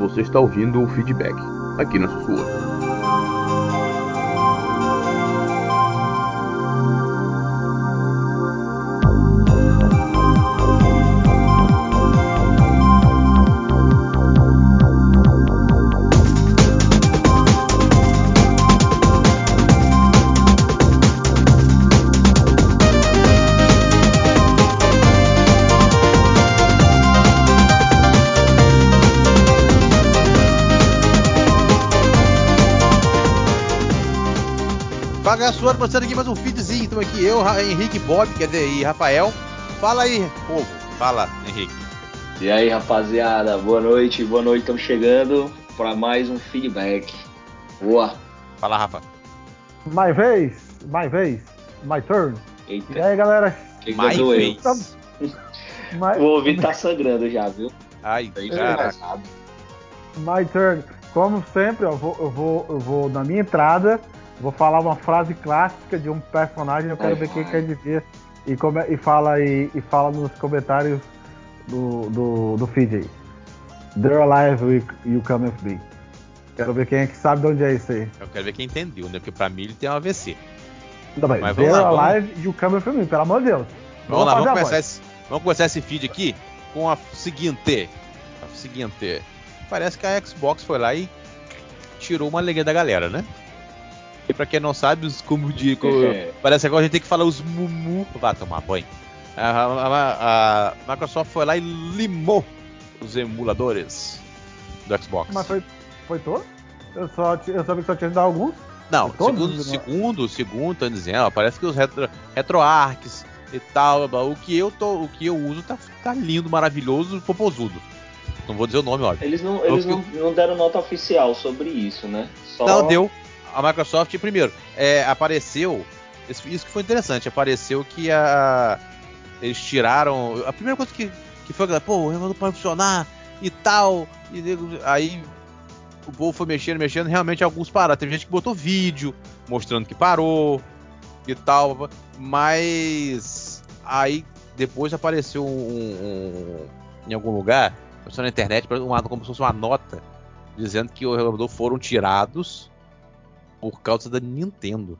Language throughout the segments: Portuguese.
Você está ouvindo o feedback aqui na Sussurra. Começando aqui mais um feedzinho. Estamos aqui, eu, Henrique Bob, quer dizer, e Rafael. Fala aí, povo. Fala, Henrique. E aí, rapaziada, boa noite, boa noite. Estamos chegando para mais um feedback. Boa. Fala, Rafa. My vez, my vez, my turn. Eita. E aí, galera? Que My doeu. vez. My, O ouvido tá sangrando já, viu? Ai, Aí, cara. engraçado. my turn. Como sempre, eu vou, eu vou, eu vou na minha entrada, vou falar uma frase clássica de um personagem. Eu quero ver quem quer dizer e, come, e fala aí e fala nos comentários do, do, do feed aí. They're alive, you, you come with me. Quero ver quem é que sabe de onde é isso aí. Eu quero ver quem entendeu, né? Porque pra mim ele tem um AVC. Não, mas Mas vamos They're lá, vamos- alive, you come with me, pelo amor de Deus. Vamos lá, fazer vamos começar, esse, vamos começar esse feed aqui com a seguinte. A seguinte. Parece que a Xbox foi lá e tirou uma alegria da galera, né? E pra quem não sabe, os como de. co- É. Parece que agora a gente tem que falar os mumu. Vá tomar banho. A, a- a Microsoft foi lá e limou os emuladores do Xbox. Mas foi, foi todo? Eu só, eu sabia que só tinha dado alguns. Não, Todos segundo, segundo, segundo, tô dizendo, ó, parece que os retro, RetroArcs e tal, o que eu tô, o que eu uso tá, tá lindo, maravilhoso, popozudo. Não vou dizer o nome, óbvio. Eles, não, eles Eu- não, não deram nota oficial sobre isso, né? Só... Não deu. A Microsoft, primeiro, é, apareceu, isso, que foi interessante, apareceu que a, eles tiraram, a primeira coisa que, que foi, pô, o remoto pode funcionar e tal, e aí o povo foi mexendo, mexendo, realmente alguns pararam. Teve gente que botou vídeo mostrando que parou e tal, mas aí depois apareceu um, um- em algum lugar, apareceu na internet, uma, como se fosse uma nota dizendo que o removedor foram tirados por causa da Nintendo.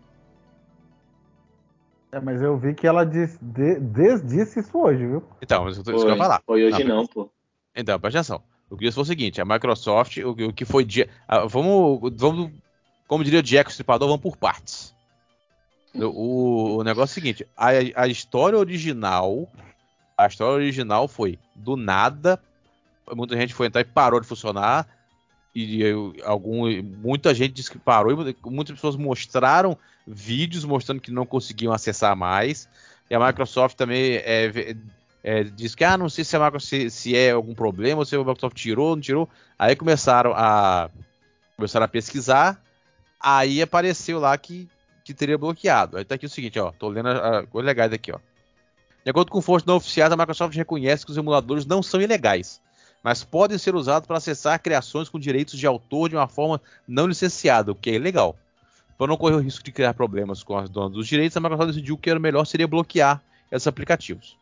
É, mas eu vi que ela diz, de, desdisse isso hoje, viu? Então, isso, isso que eu Foi, ia falar. foi hoje Não, não, pô. Então, presta atenção. O que isso foi o seguinte: a Microsoft, o, que- o que foi. de- ah, vamos, vamos. Como diria o Jack Stripador, vamos por partes. O, o negócio é o seguinte: a, a história original. A história original foi do nada. Muita gente foi entrar e parou de funcionar. E eu- algum, muita gente disse que parou. E muitas pessoas mostraram vídeos mostrando que não conseguiam acessar mais. E a Microsoft também é, é, disse que ah, não sei se, a Microsoft, se, se é algum problema, se a Microsoft tirou, não tirou. Aí começaram a começaram a pesquisar. Aí apareceu lá que, que teria bloqueado. Aí tá aqui o seguinte, ó, tô lendo a, a coisa legal daqui, ó. De acordo com fontes não oficiais, a Microsoft reconhece que os emuladores não são ilegais, mas podem ser usados para acessar criações com direitos de autor de uma forma não licenciada, o que é ilegal. Para não correr o risco de criar problemas com as donas dos direitos, a Microsoft decidiu que era melhor seria bloquear esses aplicativos.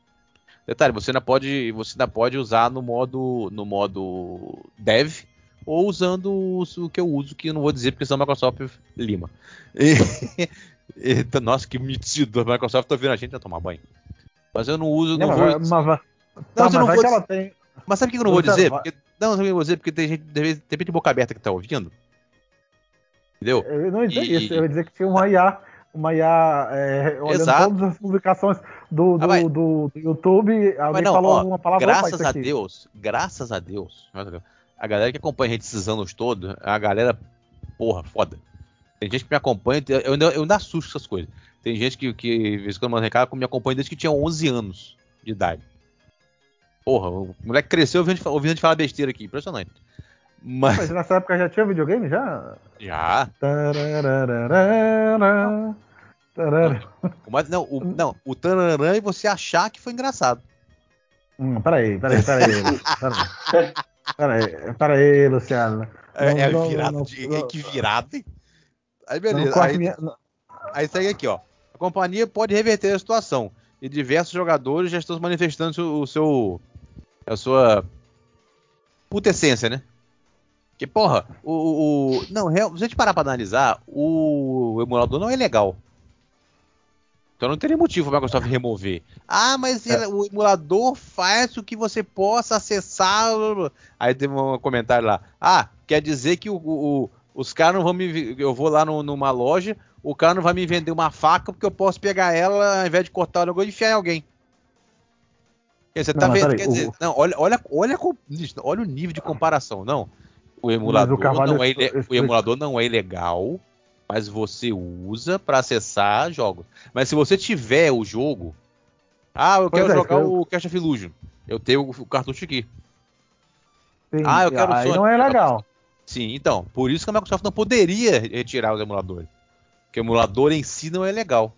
Detalhe, você ainda pode, você ainda pode usar no modo, no modo dev ou usando o, o que eu uso, que eu não vou dizer porque senão a Microsoft lima. E- Eita, nossa, que metido. A Microsoft tá vendo a gente a tomar banho. Mas eu não uso, não, mas, vou. mas, Não, tá, mas eu não mas vai vou que ela tem. Mas sabe o que eu não vou dizer? Porque, não, sabe o que eu vou dizer? Porque tem gente, de de boca aberta que tá ouvindo. Entendeu? Eu não ia dizer E- isso, eu ia dizer que tinha uma IA, uma IA é, olhando Exato. todas as publicações do, do, Ah, do- do YouTube, alguém não, falou ó, alguma palavra graças a. Deus, graças a Deus, a galera que acompanha a gente esses anos todos, a galera, porra, foda. Tem gente que me acompanha, eu ainda, eu ainda assusto essas coisas. Tem gente que, que de vez em quando manda recado, me acompanha desde que tinha 11 anos de idade. Porra, o moleque cresceu ouvindo, ouvindo a gente falar besteira aqui, impressionante. Mas, Mas nessa época já tinha videogame? Já? já, Tarararara, tarara. mas não, o, não, o Tanarã e você achar que foi engraçado. Hum, peraí, peraí, peraí. Peraí, peraí, peraí Luciano. É, Não, é não, virado, não, de, não. que virado, hein? Aí beleza, aí, minha- Aí segue aqui, ó. A companhia pode reverter a situação. E diversos jogadores já estão manifestando o seu, a sua puta essência, né? Que, porra, o. o não, real, se a gente parar pra analisar, o emulador não é legal. Então não teria motivo para a Microsoft remover. Ah, mas é. o emulador faz o que você possa acessar. Aí tem um comentário lá. Ah, quer dizer que o, o, os caras não vão me. Eu vou lá no, numa loja, o cara não vai me vender uma faca porque eu posso pegar ela ao invés de cortar o negócio e enfiar em alguém. Você tá não, vendo? Quer o... dizer, não, olha, olha, olha, olha o nível de comparação. Não. O emulador, o não, é, o emulador não é ilegal mas você usa para acessar jogos. Mas se você tiver o jogo, ah, eu quero é, jogar eu... o Cash of Illusion, eu tenho o cartucho aqui. Sim, ah, eu quero aí Sonic. não é legal. Sim, então, por isso que a Microsoft não poderia retirar os emuladores. Porque o emulador em si não é legal.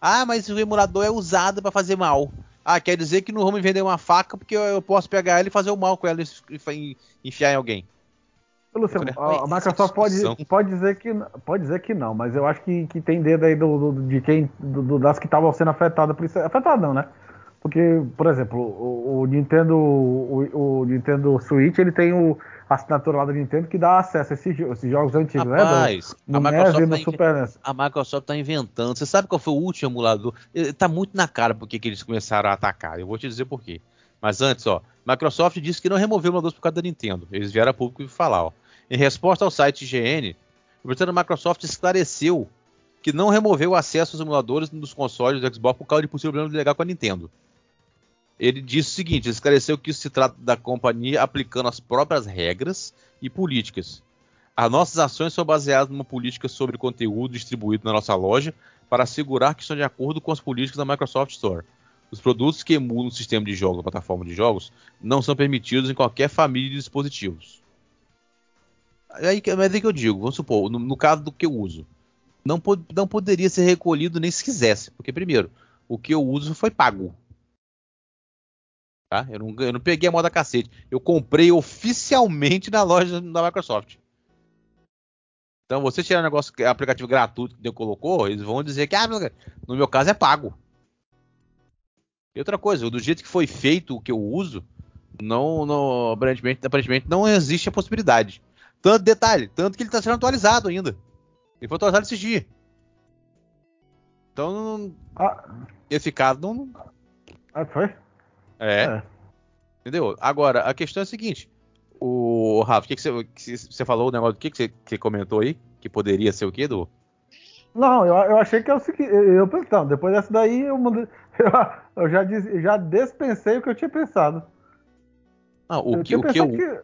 Ah, mas o emulador é usado para fazer mal. Ah, quer dizer que não vão me vender uma faca porque eu posso pegar ela e fazer o mal com ela e enfiar em alguém. Luciano, a Microsoft pode, pode, dizer que, pode dizer que não, mas eu acho que, que tem dedo aí do, do de quem do, das que estavam sendo afetadas por isso. Afetado não, né? Porque, por exemplo, o, o Nintendo o, o, Nintendo Switch ele tem o, a assinatura lá do Nintendo que dá acesso a esses, esses jogos antigos, né? Rapaz, né? Do, a no tá Super NES. A Microsoft está inventando. Você sabe qual foi o último emulador? Está muito na cara porque que eles começaram a atacar. Eu vou te dizer por quê. Mas antes, ó, Microsoft disse que não removeu o emulador por causa da Nintendo. Eles vieram a público e falar, ó. Em resposta ao site IGN, o presidente da Microsoft esclareceu que não removeu o acesso aos emuladores dos consoles do Xbox por causa de possível problema legal com a Nintendo. Ele disse o seguinte: esclareceu que isso se trata da companhia aplicando as próprias regras e políticas. As nossas ações são baseadas numa política sobre conteúdo distribuído na nossa loja para assegurar que estão de acordo com as políticas da Microsoft Store. Os produtos que emulam o sistema de jogos, a plataforma de jogos, não são permitidos em qualquer família de dispositivos. Aí, mas é que eu digo, vamos supor, no, no caso do que eu uso, não, pod não poderia ser recolhido nem se quisesse, porque primeiro, o que eu uso foi pago. Tá? Eu, não, eu não peguei a moda cacete. Eu comprei oficialmente na loja da Microsoft. Então, você tirar um negócio, aplicativo gratuito que Deus colocou, eles vão dizer que, ah, no meu caso é pago. E outra coisa, do jeito que foi feito o que eu uso, não, não aparentemente, aparentemente não existe a possibilidade. Tanto detalhe, tanto que ele está sendo atualizado ainda. Ele foi atualizado esses dias. Então, não, ah. esse caso não. Ah, foi? É. é. Entendeu? Agora, a questão é a seguinte. O Rafa, o que, que, você, que você falou o negócio do que, que, você, que você comentou aí? Que poderia ser o quê, do? Não, eu, eu achei que é o seguinte. Eu, eu não, depois dessa daí eu, eu, eu já, eu já dispensei o que eu tinha pensado. Ah, o, que, o, que eu, que...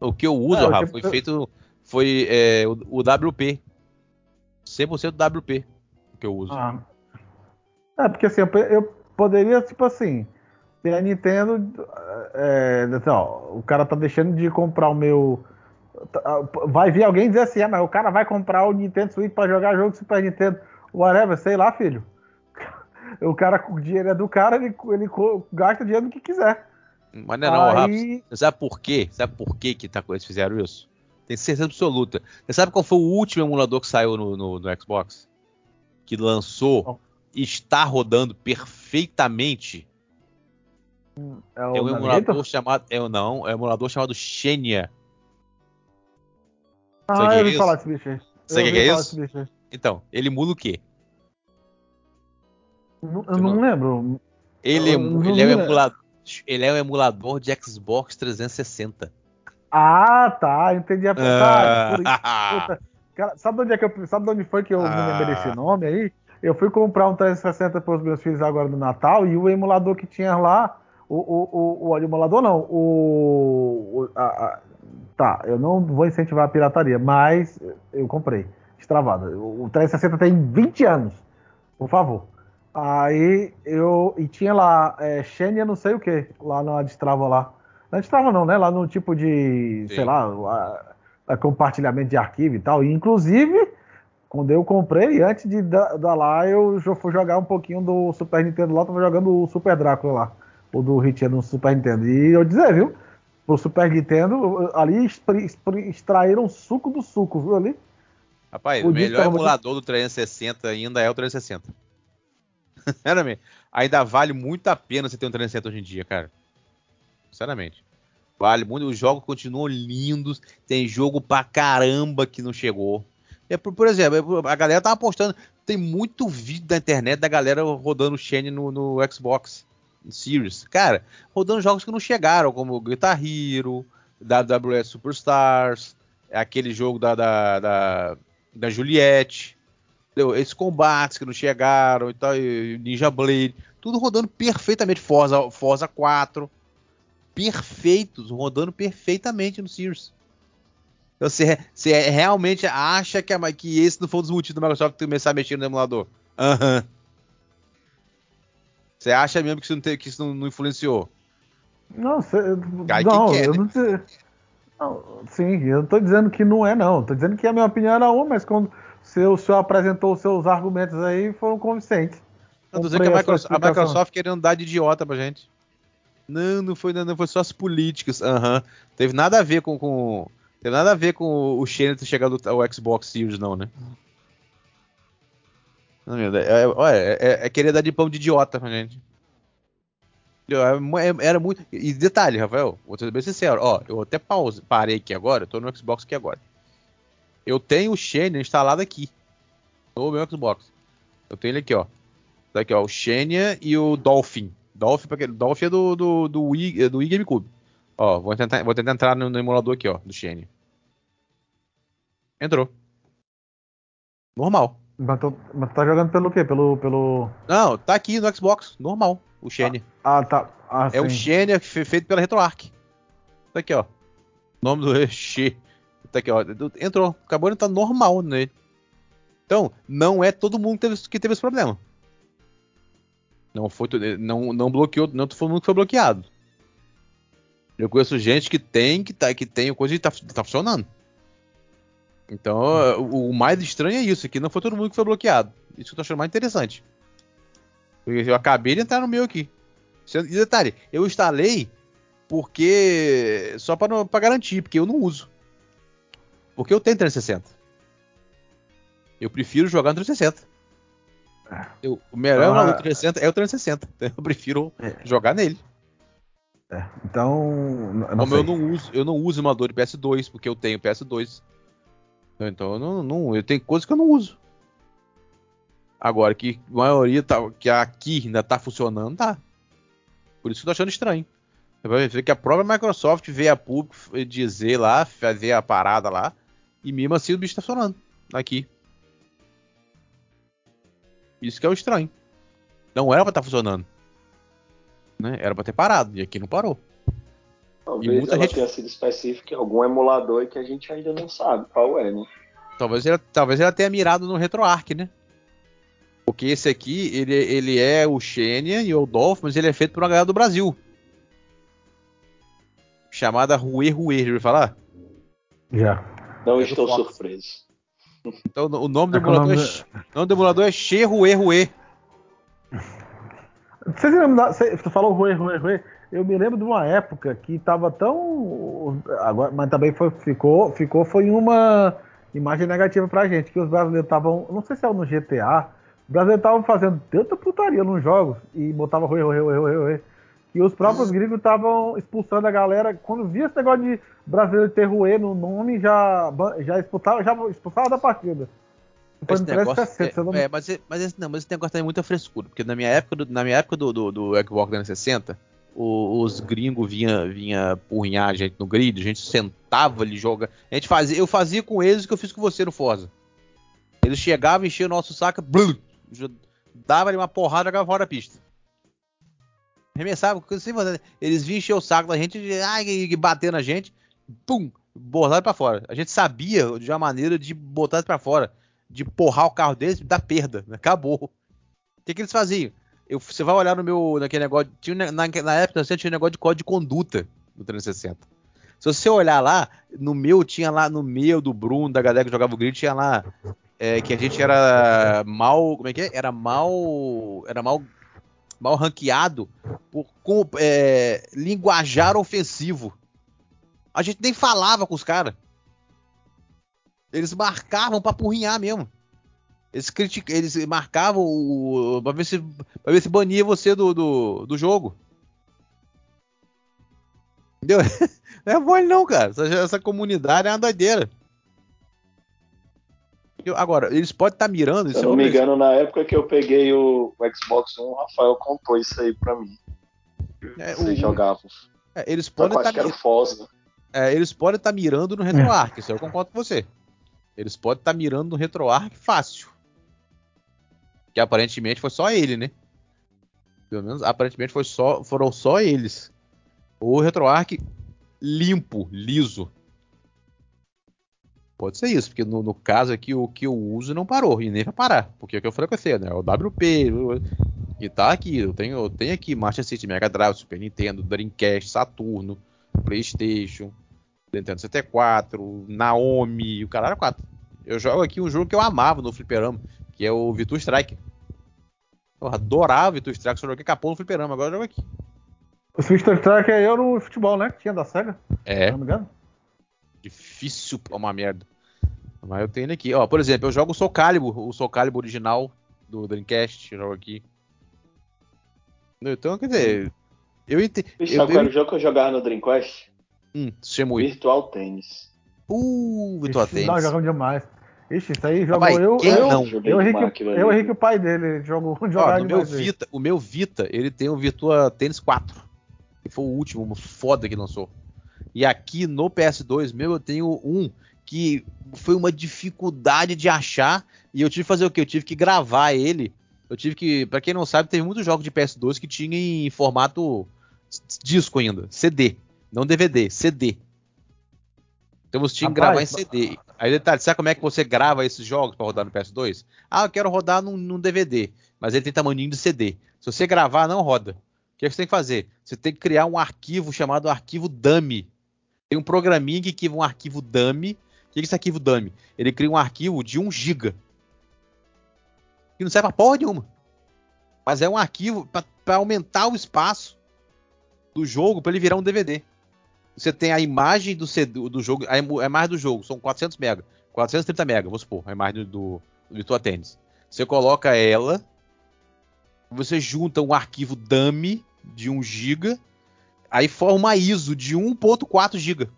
o que eu uso, ah, Rafa, foi feito. Foi é, o, o WP. 100% do WP que eu uso. Ah. É, porque assim, eu, eu poderia, tipo assim, ter a Nintendo. É, assim, ó, o cara tá deixando de comprar o meu. Tá, vai vir alguém dizer assim, ah, mas o cara vai comprar o Nintendo Switch para jogar jogo Super Nintendo. Whatever, sei lá, filho. O cara, o dinheiro é do cara, ele, ele gasta dinheiro do que quiser. Mas não é não, Aí... Rafa. Sabe por quê? Sabe por quê que tá, eles fizeram isso? Tem certeza absoluta. Você sabe qual foi o último emulador que saiu no, no, no Xbox? Que lançou e está rodando perfeitamente. É, é um emulador chamado. É, não, é um emulador chamado Xenia. Ah, eu ouvi é falar desse bicho aí. Sabe o que é isso? Então, ele emula o quê? Eu não, não lembro. Ele, eu, ele, é um emulador, ele é um emulador de Xbox 360. Ah, tá. Entendi a ah. Cara, sabe onde é que eu, sabe onde foi que eu ah. me lembrei desse nome aí? Eu fui comprar um 360 para os meus filhos agora no Natal e o emulador que tinha lá, o, o, o, o emulador não, o, o a, a, tá, eu não vou incentivar a pirataria, mas eu comprei, destravado. O 360 tem 20 anos, por favor. Aí eu. E tinha lá é, Xenia não sei o que, lá na Destrava lá. Na Destrava não, né? Lá no tipo de. Sim. sei lá, a, a compartilhamento de arquivo e tal. E, inclusive, quando eu comprei, antes de dar, lá, eu fui jogar um pouquinho do Super Nintendo lá, tava jogando o Super Drácula lá. O do Richard no Super Nintendo. E eu dizer, viu? Pro Super Nintendo, ali extraíram suco do suco, viu ali? Rapaz, o melhor emulador do 360 ainda é o 360. Sinceramente. Ainda vale muito a pena você ter um 360 hoje em dia, cara. Sinceramente. Vale muito. Os jogos continuam lindos. Tem jogo pra caramba que não chegou. É, por, por exemplo, a galera tava postando. Tem muito vídeo da internet da galera rodando o Shane no, no Xbox Series. Cara, rodando jogos que não chegaram, como Guitar Hero, WWE Superstars, aquele jogo da, da, da, da Juliette. Entendeu? Esses combates que não chegaram e tal, e Ninja Blade, tudo rodando perfeitamente. Forza, Forza 4, perfeitos, rodando perfeitamente no Series. Então, você, você realmente acha que, a, que esse não foi um dos motivos do Microsoft começar a mexer no emulador? Aham. Uhum. Você acha mesmo que isso não, te, que isso não, não influenciou? Não, cê, não, quer, eu né? não sei. Não, sim, eu não tô dizendo que não é, não. Tô dizendo que a minha opinião era uma, mas quando o senhor apresentou os seus argumentos aí, foram convincentes. Tô dizendo que a Microsoft, a Microsoft querendo dar de idiota pra gente. Não, não foi, não, foi só as políticas. Aham. Uhum. Teve nada a ver com, com. Teve nada a ver com o Shane ter chegado ao Xbox Series, não, né? Não, é, é, é, é, querer dar de pão de idiota pra gente. Era muito. E detalhe, Rafael, vou ser bem sincero, ó, eu até pause, parei aqui agora, eu tô no Xbox aqui agora. Eu tenho o Xenia instalado aqui. No meu Xbox. Eu tenho ele aqui, ó. Tá aqui, ó. O Xenia e o Dolphin. Dolphin, porque Dolphin é do, do, do, Wii, é do Wii GameCube. Ó, vou tentar, vou tentar entrar no, no emulador aqui, ó, do Xenia. Entrou. Normal. Mas tu, mas tu tá jogando pelo quê? Pelo, pelo. Não, tá aqui no Xbox, normal, o Xenia. Ah, ah tá. Ah, é sim. o Xenia feito pela RetroArch. Tá aqui, ó. O nome do X. Tá aqui, ó. Entrou. Acabou de entrar normal nele. Então, não é todo mundo que teve, que teve esse problema. Não foi não, não bloqueou, não todo mundo que foi bloqueado. Eu conheço gente que tem, que tá, que tem coisa e tá, tá funcionando. Então, o, o, mais estranho é isso, que não foi todo mundo que foi bloqueado. Isso que eu tô achando mais interessante. Eu acabei de entrar no meu aqui. E detalhe, eu instalei porque. Só para garantir, porque eu não uso. Porque eu tenho 360. Eu prefiro jogar no 360. Eu, o melhor ah, do 360 é o 360. Então eu prefiro é. jogar nele. É, então. Como sei. eu não uso, eu não uso emulador de PS2, porque eu tenho PS2. Então eu não, não, eu tenho coisas que eu não uso. Agora que a maioria tá, que aqui ainda tá funcionando, tá. Por isso que eu tô achando estranho. Você vai ver que a própria Microsoft veio a público dizer lá, fazer a parada lá, e mesmo assim o bicho tá funcionando aqui. Isso que é o estranho. Não era pra estar tá funcionando. Né? Era pra ter parado, e aqui não parou. Talvez e muita ela gente... tenha sido específica em algum emulador que a gente ainda não sabe qual é, né? Talvez ela, talvez ela tenha mirado no RetroArch, né? Porque esse aqui, ele, ele é o Xenia e o Dolph, mas ele é feito por uma galera do Brasil. Chamada Rue Rue, já ouviu falar? Já. Não é estou surpreso. Então o nome do, é emulador. É, nome do emulador é Xe Rue Rue. Você lembra, você falou Rue Rue Rue? Eu me lembro de uma época que tava tão. Agora, mas também foi, ficou, ficou, foi uma imagem negativa pra gente, que os brasileiros estavam. Não sei se era no GTA. Os brasileiros estavam fazendo tanta putaria nos jogos e botava rui, rui, rui, rui, rui. E os próprios gringos estavam expulsando a galera. Quando via esse negócio de brasileiro ter ruê no nome, já, já, expulsava, já expulsava da partida. Esse negócio, é, é, mas, mas, esse, não, mas esse negócio tem muita frescura, porque na minha época do, na minha época do, do, do Xbox 360, o, os gringos vinha, vinha punhar a gente no grid, a gente sentava ali, joga. A gente fazia, eu fazia com eles o que eu fiz com você no Forza. Eles chegavam, enchiam o nosso saco, blum, dava ali uma porrada e jogava fora da pista. Arremessava, eles vinham encher o saco da gente ai, e bater na gente, pum, botar para fora. A gente sabia de uma maneira de botar para fora, de porrar o carro deles dar perda. Acabou. O que, que eles faziam? Eu, você vai olhar no meu naquele negócio. Tinha, na, na época você tinha um negócio de código de conduta do 360. Se você olhar lá, no meu tinha lá, no meu, do Bruno, da galera que jogava o grid, tinha lá é, que a gente era mal. Como é que é? Era mal. Era mal. Mal ranqueado por com, é, linguajar ofensivo. A gente nem falava com os caras. Eles marcavam pra porrinhar mesmo. Eles, critic... eles marcavam o. Pra ver se, pra ver se bania você do, do, do jogo. Entendeu? Não é mole não, cara. Essa, essa comunidade é uma doideira. Eu- agora, eles podem estar mirando. Se eu é não me engano, na época que eu peguei o, o Xbox One, o Rafael contou isso aí pra mim. é, Vocês o- jogavam. é, eles podem estar Foz, né? É, eles podem estar mirando no RetroArch, isso eu concordo com você. Eles podem estar mirando no RetroArch fácil. Que aparentemente foi só ele, né? Pelo menos aparentemente foi só, foram só eles. O RetroArch limpo, liso. Pode ser isso, porque no, no caso aqui o que eu uso não parou e nem vai parar. Porque é o que eu falei com você, né? O WP. E tá aqui, eu tenho, eu tenho aqui Master System, Mega Drive, Super Nintendo, Dreamcast, Saturno, PlayStation, Nintendo 64, Naomi, o caralho 4. Eu jogo aqui um jogo que eu amava no Fliperama, que é o Virtua Strike. Eu adorava Virtua Strike, só joguei capô no Fliperama, agora eu jogo aqui. O Twister Track é eu no futebol, né? Que tinha da SEGA, se É, não me engano. difícil pra uma merda. Mas eu tenho ele aqui. Ó, por exemplo, eu jogo o Soul Calibur, o Soul Calibur original do Dreamcast, eu jogo aqui. Então, quer dizer, eu entendo. Bicho, Eu, sabe qual era eu, o jogo que eu jogava no Dreamcast? hum, Shemui. Virtual Tênis. Uh, Virtua Ixi, Não, Tennis. jogamos demais. Ixi, isso aí jogou Rapaz, eu, eu, não? Eu, Henrique, eu. Henrique, o pai dele, jogou jogava no meu. Vita, o meu Vita, ele tem o Virtua Tennis 4. Que foi o último, uma foda que lançou. E aqui no PS2 meu, eu tenho um que foi uma dificuldade de achar. E eu tive que fazer o quê? Eu tive que gravar ele. Eu tive que, pra quem não sabe, teve muitos jogos de PS2 que tinha em formato disco ainda, CD, não DVD, CD. Então você tinha que gravar em CD. Aí detalhe, sabe como é que você grava esses jogos pra rodar no PS2? Ah, eu quero rodar num, num DVD, mas ele tem tamanho de CD. Se você gravar, não roda. O que, é que você tem que fazer? Você tem que criar um arquivo chamado arquivo dummy. Tem um programinha que cria um arquivo dummy. O que é esse arquivo dummy? Ele cria um arquivo de 1 GB. Que não serve pra porra nenhuma. Mas é um arquivo para aumentar o espaço do jogo para ele virar um DVD. Você tem a imagem do, CD, do jogo, a im- a imagem do jogo, são 400 MB, 430 MB, vamos supor, a imagem do, do, Virtua Tennis. Você coloca ela, você junta um arquivo dummy de 1 GB, aí forma ISO de 1.4 GB.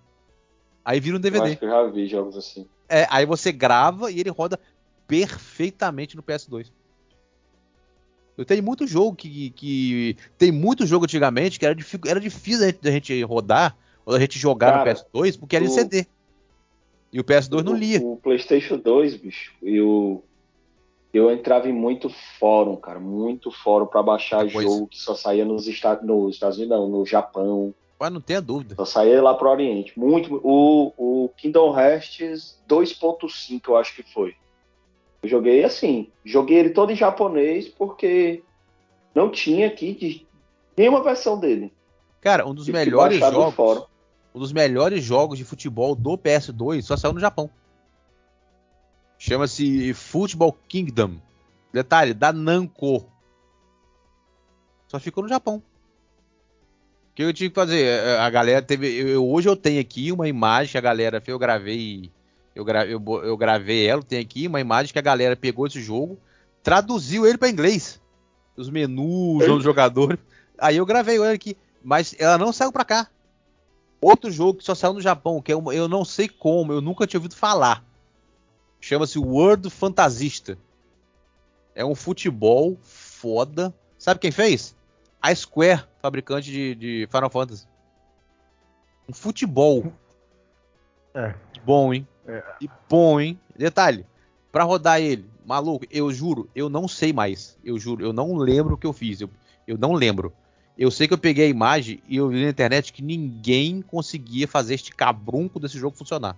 Aí vira um Eu DVD. acho que eu já vi jogos assim. É, aí você grava e ele roda perfeitamente no PS2. Eu tenho muito jogo que, que tem muito jogo antigamente que era, era difícil da gente rodar ou da gente jogar Cara, no PS2 porque era em o- CD. E o PS2 não O- lia. O, PlayStation 2, bicho, eu, eu entrava em muito fórum, cara. Muito fórum pra baixar coisa. jogo que só saía nos Estados, nos Estados Unidos, não, no Japão. Mas não tenha dúvida. Só saía lá pro Oriente. Muito. O, o Kingdom Hearts 2.5, eu acho que foi. Eu joguei assim. Joguei ele todo em japonês porque não tinha aqui de, nenhuma versão dele. Cara, um dos Tive melhores jogos, fórum. Um dos melhores jogos de futebol do PS2 só saiu no Japão. Chama-se Football Kingdom. Detalhe, da Namco. Só ficou no Japão. O que eu tive que fazer? É, A galera teve. eu- hoje eu tenho aqui uma imagem que a galera fez, eu gravei. Eu, gra, eu, eu gravei ela, tem aqui uma imagem que a galera pegou esse jogo, traduziu ele para inglês. Os menus, os jogadores. Aí eu gravei ele aqui. Mas ela não saiu pra cá. Outro jogo que só saiu no Japão, que é uma- eu não sei como, eu nunca tinha ouvido falar. Chama-se World Fantasista. É um futebol foda. Sabe quem fez? A Square, fabricante de, de Final Fantasy. Um futebol. É. Bom, hein? É. E bom, hein? Detalhe, pra rodar ele, maluco, eu juro, eu não sei mais. Eu juro, eu não lembro o que eu fiz. Eu, eu não lembro. Eu sei que eu peguei a imagem e eu vi na internet que ninguém conseguia fazer este cabrunco desse jogo funcionar.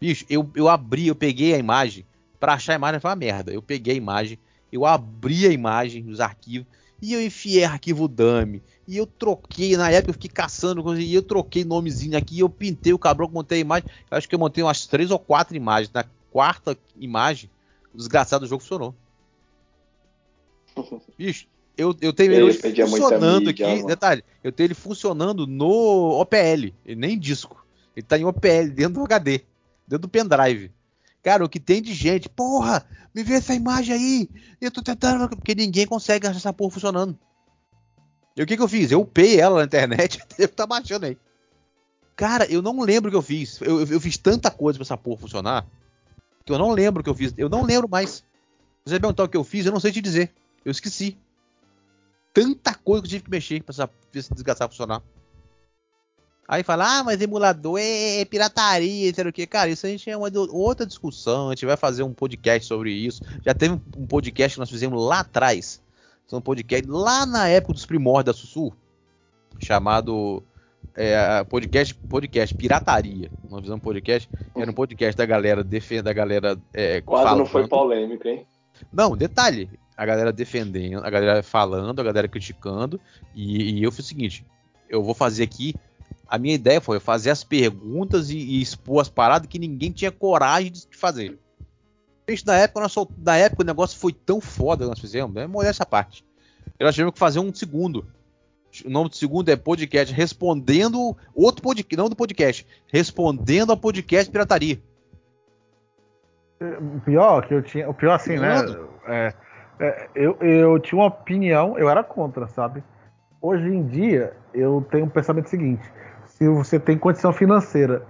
Bicho, eu, eu abri, eu peguei a imagem. Pra achar a imagem foi uma merda. Eu peguei a imagem, eu abri a imagem dos arquivos e eu enfiei arquivo dummy. E eu troquei, na época eu fiquei caçando, e eu troquei nomezinho aqui, eu pintei o cabrão, montei a imagem. Eu acho que eu montei umas três ou quatro imagens. Na quarta imagem, o desgraçado do jogo funcionou. Bicho, eu, eu tenho ele muita funcionando mídia, aqui. mano. Detalhe, eu tenho ele funcionando no OPL, ele nem em disco. Ele tá em OPL, dentro do HD, dentro do pendrive. Cara, o que tem de gente, porra, me vê essa imagem aí. Eu tô tentando, porque ninguém consegue achar essa porra funcionando. E o que que eu fiz? Eu upei ela na internet, deve estar baixando aí. Cara, eu não lembro o que eu fiz. Eu, eu, eu fiz tanta coisa pra essa porra funcionar que eu não lembro o que eu fiz. Eu não lembro mais. Você perguntar o que eu fiz, eu não sei te dizer. Eu esqueci. Tanta coisa que eu tive que mexer pra essa, esse desgastar funcionar. Aí fala, ah, mas emulador é, é pirataria, sei o que. Cara, isso a gente é uma outra discussão. A gente vai fazer um podcast sobre isso. Já teve um podcast que nós fizemos lá atrás. Um podcast lá na época dos primórdios da Sussu. Chamado é, podcast, podcast Pirataria. Nós fizemos um podcast. Era um podcast da galera defendendo, da galera. É, Quase falando. não foi polêmico, hein? Não, detalhe. A galera defendendo, a galera falando, a galera criticando. E, e eu fiz o seguinte: eu vou fazer aqui a minha ideia foi fazer as perguntas e, e expor as paradas que ninguém tinha coragem de fazer. Gente, na época, nós, na época o negócio foi tão foda que nós fizemos, é molhar essa parte. Nós tivemos que fazer um segundo. O nome do segundo é podcast respondendo outro podcast, não do podcast, respondendo a podcast pirataria. O pior que eu tinha, o pior assim, né? É, é, eu, eu tinha uma opinião, eu era contra, sabe? Hoje em dia eu tenho um pensamento seguinte: se você tem condição financeira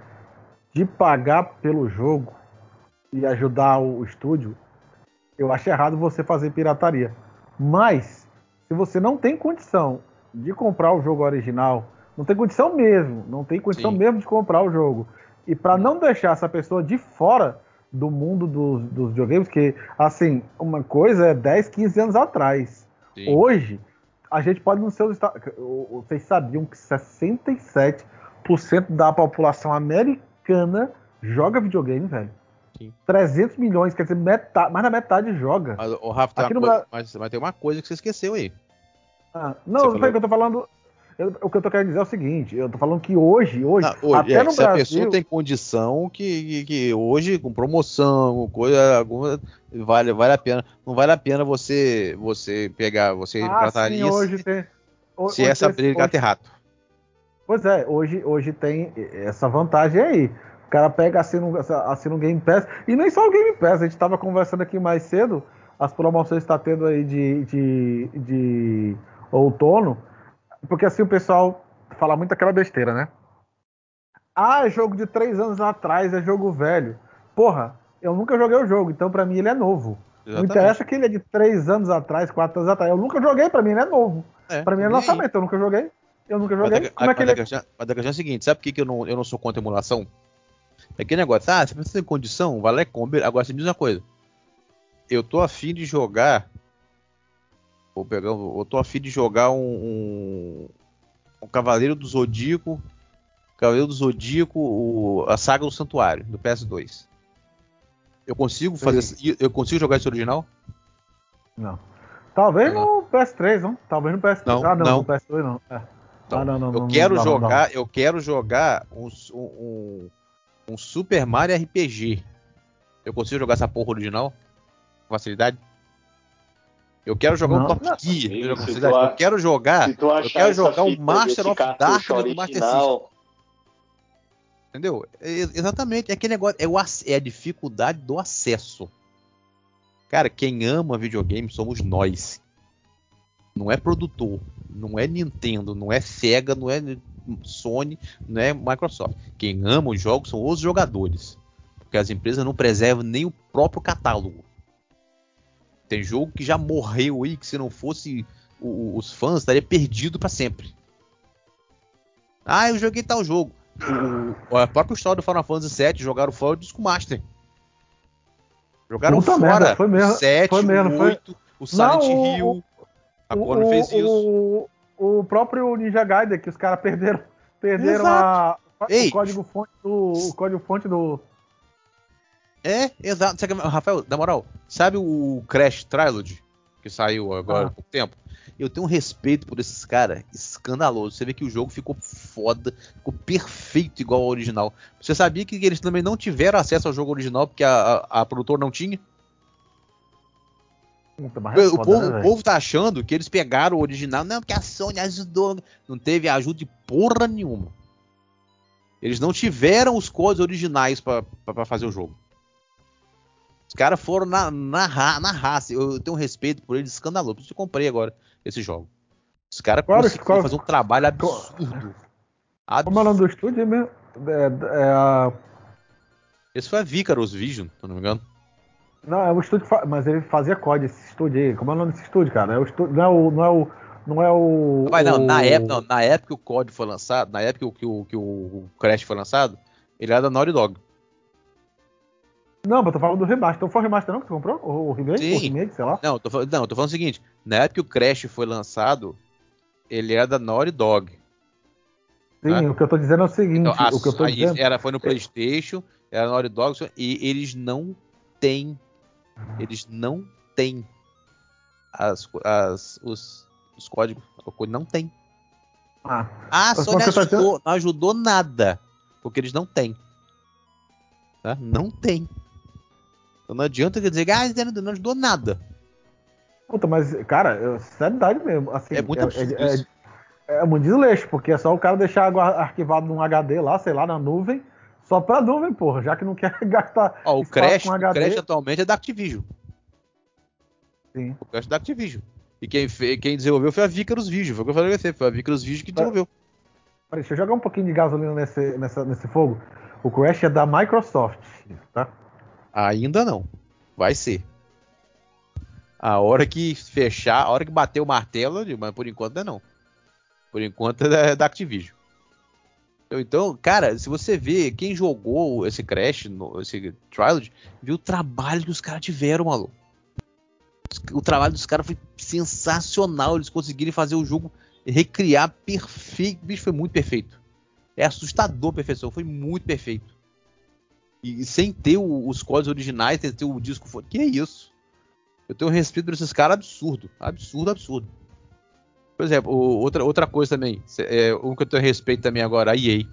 de pagar pelo jogo e ajudar o estúdio, eu acho errado você fazer pirataria. Mas, se você não tem condição de comprar o jogo original, não tem condição mesmo, não tem condição Sim. mesmo de comprar o jogo, e para não deixar essa pessoa de fora do mundo dos, dos videogames, que, assim, uma coisa é 10, 15 anos atrás. Sim. Hoje, a gente pode não ser os Vocês sabiam que 67 da população americana joga videogame, velho. Sim. 300 milhões, quer dizer, metade, mais da metade joga. Mas, o Rafa, tem coisa, mas, mas, tem uma coisa que você esqueceu aí. Ah, não, você falou... que eu tô falando. Eu, o que eu tô querendo dizer é o seguinte, eu tô falando que hoje, hoje, não, hoje até é, no se Brasil... a pessoa tem condição que, que, que, hoje, com promoção, coisa alguma, vale, vale a pena. Não vale a pena você você pegar, você ah, trataria sim, hoje tem, se hoje essa briga hoje, rato. Pois é, hoje, hoje tem essa vantagem aí. O cara pega, assina assina um Game Pass. E nem só o Game Pass, a gente estava conversando aqui mais cedo. As promoções está tendo aí de, de, de outono. Porque assim o pessoal fala muito aquela besteira, né? Ah, é jogo de três anos atrás, é jogo velho. Porra, eu nunca joguei o jogo, então para mim ele é novo. Exatamente. Não interessa que ele é de três anos atrás, quatro anos atrás. Eu nunca joguei, para mim ele é novo. É, para mim é lançamento, eu nunca joguei. Eu nunca joguei. Mas, Como é que ele... mas a questão é a seguinte, sabe por que, que eu, não, eu não sou contra emulação? É aquele negócio, ah, você precisa ter condição, vale é combi. Agora você me diz uma coisa. Eu tô afim de jogar. Vou pegar. Eu tô afim de jogar um. um, um Cavaleiro do Zodíaco. Cavaleiro do Zodíaco, o, a saga do Santuário, do PS2. Eu consigo fazer. Sim. Eu consigo jogar esse original? Não. Talvez não. no PS3, não? Talvez no PS3. Não, ah, não, não. no PS2 não. É. Então, ah, não, não, eu não, quero jogar, eu quero jogar um, um, um, Super Mario RPG. Eu consigo jogar essa porra original? Com facilidade? Eu quero jogar um Top Gear. Eu, eu quero jogar. Eu quero jogar um Master of Darkness do Master System. Entendeu? É, exatamente. É aquele negócio. É, o, é a dificuldade do acesso. Cara, quem ama videogame somos nós. Não é produtor, não é Nintendo, não é Sega, não é Sony, não é Microsoft. Quem ama os jogos são os jogadores. Porque as empresas não preservam nem o próprio catálogo. Tem jogo que já morreu aí, que se não fosse o, os fãs, estaria perdido para sempre. Ah, eu joguei tal jogo. O, a própria história do Final Fantasy VII jogaram fora do Disco Master. Jogaram Puta fora merda, foi mesmo, o 7, foi mesmo, o 8, foi... o Silent não, Hill. O, a Konami fez isso. O, o próprio Ninja Gaiden, que os caras perderam, perderam a, o código fonte do. O código fonte do. É, exato. Rafael, na moral, sabe o Crash Trilogy? Que saiu agora ah. há pouco tempo? Eu tenho um respeito por esses caras escandaloso. Você vê que o jogo ficou foda, ficou perfeito igual ao original. Você sabia que eles também não tiveram acesso ao jogo original porque a, a, a produtora não tinha? É o, povo, né, o povo tá achando que eles pegaram o original. Não, porque a Sony ajudou. Não teve ajuda de porra nenhuma. Eles não tiveram os códigos originais para fazer o jogo. Os caras foram na, na, na, raça. Eu tenho um respeito por eles escandaloso. Por isso eu comprei agora esse jogo. Os caras claro, conseguiram fazer um trabalho absurdo. Como é o nome do estúdio mesmo? É, é a... Esse foi a Vicarous Vision, se não me engano. Não, é o estúdio, mas ele fazia COD, esse estúdio aí. Como é o nome desse estúdio, cara? É o estúdio, não é o. Não é o, não é o, Mas não, o... na época, não, na época que o COD foi lançado, na época que o, que o Crash foi lançado, ele era da Naughty Dog. Não, mas eu tô falando do remaster. Então foi o remaster não que tu comprou? O remake? Sim. O remake, sei lá? Não, tô, não, tô falando o seguinte, na época que o Crash foi lançado, ele era da Naughty Dog. Sim, Ah. o que eu tô dizendo é o seguinte, Então, a- o que eu tô dizendo... era, foi no Playstation, era Naughty Dog, e eles não têm, eles não têm as, as, os, os códigos, não tem. Ah, Ah, só não ajudou, não ajudou nada, porque eles não têm. Tá? Não tem. Então não adianta dizer, ah, não não ajudou nada. puta, mas, cara, eu, sério mesmo. Assim, É muito absurdo é, isso. é, é muito desleixo, porque é só o cara deixar arquivado num HD lá, sei lá, na nuvem, só pra nuvem, porra, já que não quer gastar Ó, o Crash, o. Crash atualmente é da Activision. Sim. O Crash é da Activision. E quem, quem desenvolveu foi a Vicarous Vision. Foi o que eu falei pra você, foi a Vicarous Vision que desenvolveu. Peraí, deixa eu jogar um pouquinho de gasolina nesse, nessa- nesse fogo. O Crash é da Microsoft, tá? Ainda não. Vai ser. A hora que fechar, a hora que bater o martelo, mas por enquanto não. Por enquanto é da- da Activision. Então, Então, cara, se você vê quem jogou esse Crash, esse Trilogy, viu o trabalho que os caras tiveram, maluco. O trabalho dos caras foi sensacional. Eles conseguiram fazer o jogo recriar perfeito. Bicho, foi muito perfeito. É assustador a perfeição. Foi muito perfeito. E sem ter o- os códigos originais, sem ter o disco. fo- Que é isso? Eu tenho um respeito por esses caras absurdo. Absurdo, absurdo. Por exemplo, outra, outra coisa também. É, um que eu tenho respeito também agora, a EA.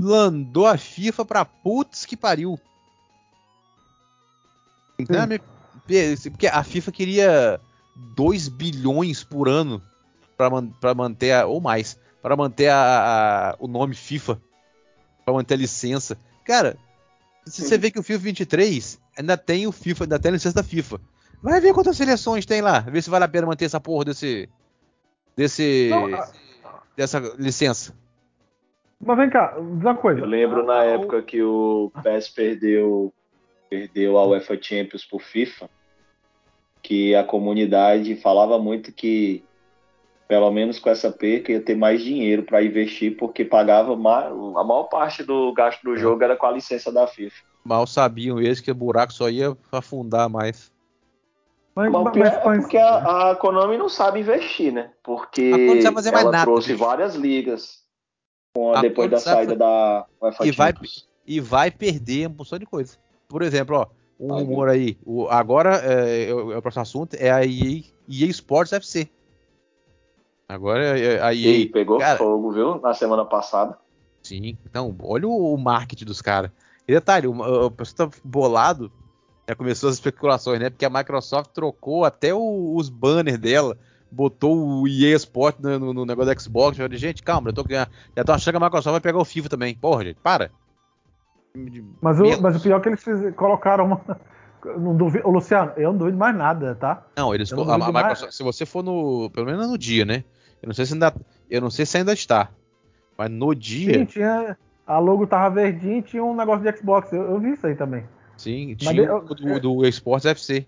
Landou a FIFA pra putz que pariu. Então, a minha- porque a FIFA queria 2 bilhões por ano pra man- manter, a, ou mais, para manter a- a- o nome FIFA, Pra manter a licença. Cara, se você vê que o FIFA 23 ainda tem o FIFA, ainda tem a licença da FIFA. Vai ver quantas seleções tem lá, ver se vale a pena manter essa porra desse desse Não, a- dessa licença. Mas vem cá, diz uma coisa. Eu lembro na Ah, época que o PES perdeu, perdeu a UEFA Champions por FIFA, que a comunidade falava muito que, pelo menos com essa perca, ia ter mais dinheiro para investir, porque pagava ma- a maior parte do gasto do jogo era com a licença da FIFA. Mal sabiam eles que o buraco só ia afundar mais. Mas, Mas o mas- é porque a, a Konami não sabe investir, né? Porque A Konami não sabe fazer mais ela nada, trouxe bicho. várias ligas com a- A depois da saída da UEFA E vai, e vai perder uma porção de coisa. Por exemplo, ó, um rumor aí. O, agora é, é o é o próximo assunto é a EA, EA Sports FC. Agora é a E aí, EA. pegou cara, fogo, viu? Na semana passada. Sim, então, olha o, o marketing dos caras. E detalhe, o, o, o pessoal tá bolado. Já começou as especulações, né? Porque a Microsoft trocou até o- os banners dela, botou o EA Sport no, no- no negócio da Xbox. Eu falei, gente, calma, eu tô, já tô achando que a Microsoft vai pegar o FIFA também. Porra, gente, para. Mas o, mas o pior é que eles fiz- colocaram uma. Não duvido, Luciano, eu não duvido mais nada, tá? Não, eles Eu não a, a. Microsoft, se você for no, pelo menos no dia, né? Eu não sei se ainda, eu não sei se ainda está, mas no dia, Sim, tinha. A logo tava verdinha e tinha um negócio de Xbox. Eu, eu vi isso aí também. sim, Mas tinha eu- o do, do Esportes FC.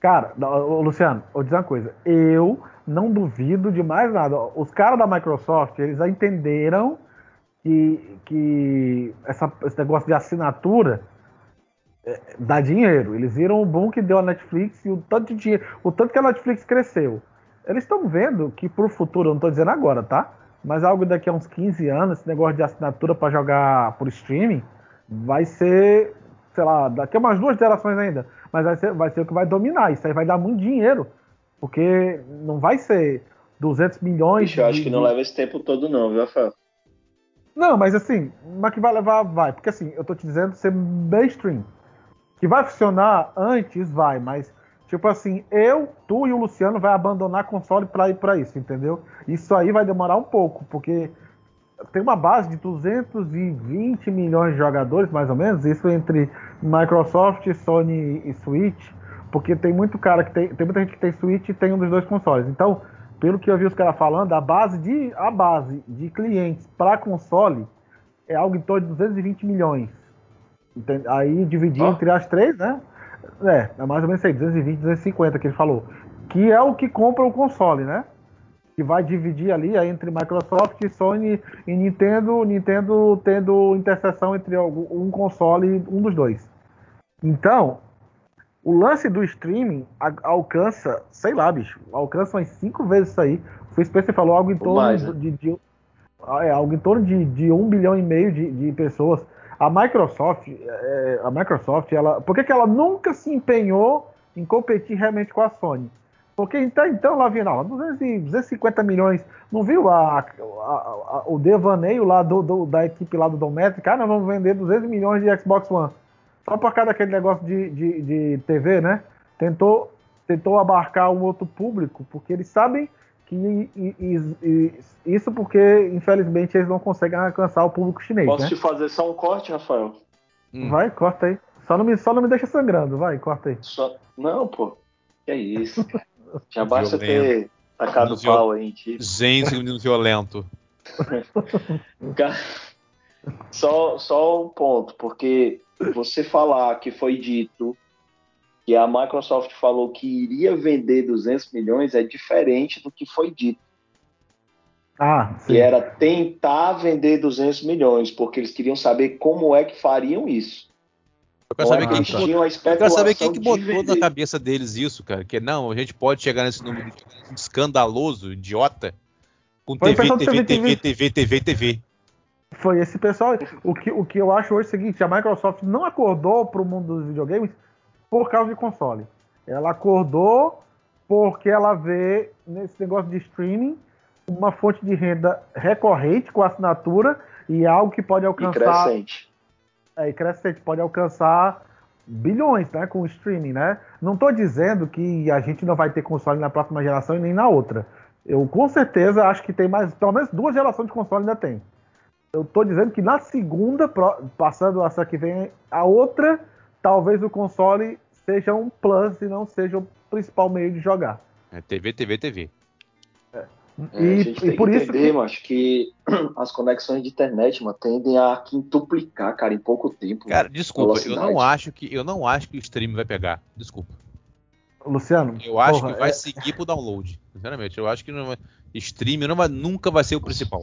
Cara, Luciano, vou dizer uma coisa. Eu não duvido de mais nada. Os caras da Microsoft, eles já entenderam que, que essa- esse negócio de assinatura dá dinheiro. Eles viram o boom que deu a Netflix e o tanto de dinheiro, o tanto que a Netflix cresceu. Eles estão vendo que pro futuro, eu não tô dizendo agora, tá? Mas algo daqui a uns 15 anos, esse negócio de assinatura para jogar por streaming vai ser, sei lá, daqui a umas duas gerações ainda, mas vai ser, vai ser o que vai dominar. Isso aí vai dar muito dinheiro, porque não vai ser 200 milhões. Bicho, eu acho de- que não leva esse tempo todo, não, viu, Rafael? Não, mas assim, mas que vai levar, vai. Porque assim, eu tô te dizendo ser mainstream. Que vai funcionar antes, vai, mas tipo assim, eu, tu e o Luciano vai abandonar console pra ir pra isso, entendeu? Isso aí vai demorar um pouco, porque tem uma base de 220 milhões de jogadores, mais ou menos, isso entre Microsoft, Sony e Switch, porque tem muito cara que tem, tem muita gente que tem Switch e tem um dos dois consoles. Então, pelo que eu vi os caras falando, a base de, a base de clientes para console é algo em torno de 220 milhões. Entende? Aí dividir oh. entre as três, né? É, é mais ou menos isso aí, 220, 250 que ele falou. Que é o que compra o console, né? Que vai dividir ali entre Microsoft, Sony e Nintendo, Nintendo tendo interseção entre um console e um dos dois. Então, o lance do streaming alcança, sei lá, bicho, alcança umas cinco vezes isso aí. O Spencer falou algo em torno mais, né? de, de, é, algo em torno de, de um bilhão e meio de, de pessoas. A Microsoft, é, a Microsoft, ela, por que, que ela nunca se empenhou em competir realmente com a Sony? Porque então, então lá vinha, 250 milhões. Não viu a, a, a, o devaneio lá do, do, da equipe lá do Dometric? Cara, nós vamos vender 200 milhões de Xbox One. Só por causa daquele negócio de, de, de TV, né? Tentou, tentou abarcar um outro público, porque eles sabem que e, e, isso porque, infelizmente, eles não conseguem alcançar o público chinês. Posso né? te fazer só um corte, Rafael? Hum. Vai, corta aí. Só não, me, só não me deixa sangrando, vai, corta aí. Só... Não, pô. Que é isso, cara. Já basta ter tacado o pau aí em ti. Gente, menino violento. só, só um ponto, porque você falar que foi dito que a Microsoft falou que iria vender 200 milhões é diferente do que foi dito. Ah, sim. Que era tentar vender 200 milhões, porque eles queriam saber como é que fariam isso. Eu quero saber, quem, que botou, eu quero saber quem que botou na cabeça deles isso, cara. Que não, a gente pode chegar nesse número escandaloso, idiota, com TV, TV, TV, TV, TV, TV, TV. Foi esse pessoal. O que, o que eu acho hoje é o seguinte: a Microsoft não acordou para o mundo dos videogames por causa de console. Ela acordou porque ela vê nesse negócio de streaming uma fonte de renda recorrente com assinatura e algo que pode alcançar. E crescente. É, e crescente, pode alcançar bilhões né, com o streaming, né? Não estou dizendo que a gente não vai ter console na próxima geração e nem na outra. Eu com certeza acho que tem mais, pelo menos duas gerações de console ainda tem. Eu estou dizendo que na segunda, passando essa que vem, a outra, talvez o console seja um plus e não seja o principal meio de jogar. É TV, TV, TV. É. É, e, a gente tem por que isso entender, que... Mas, que as conexões de internet mano, tendem a quintuplicar, cara, em pouco tempo. Cara, desculpa, eu não acho que eu não acho que o stream vai pegar. Desculpa. Luciano, eu acho porra, que vai é... seguir pro download. Sinceramente, eu acho que não vai... stream não vai, nunca vai ser o principal.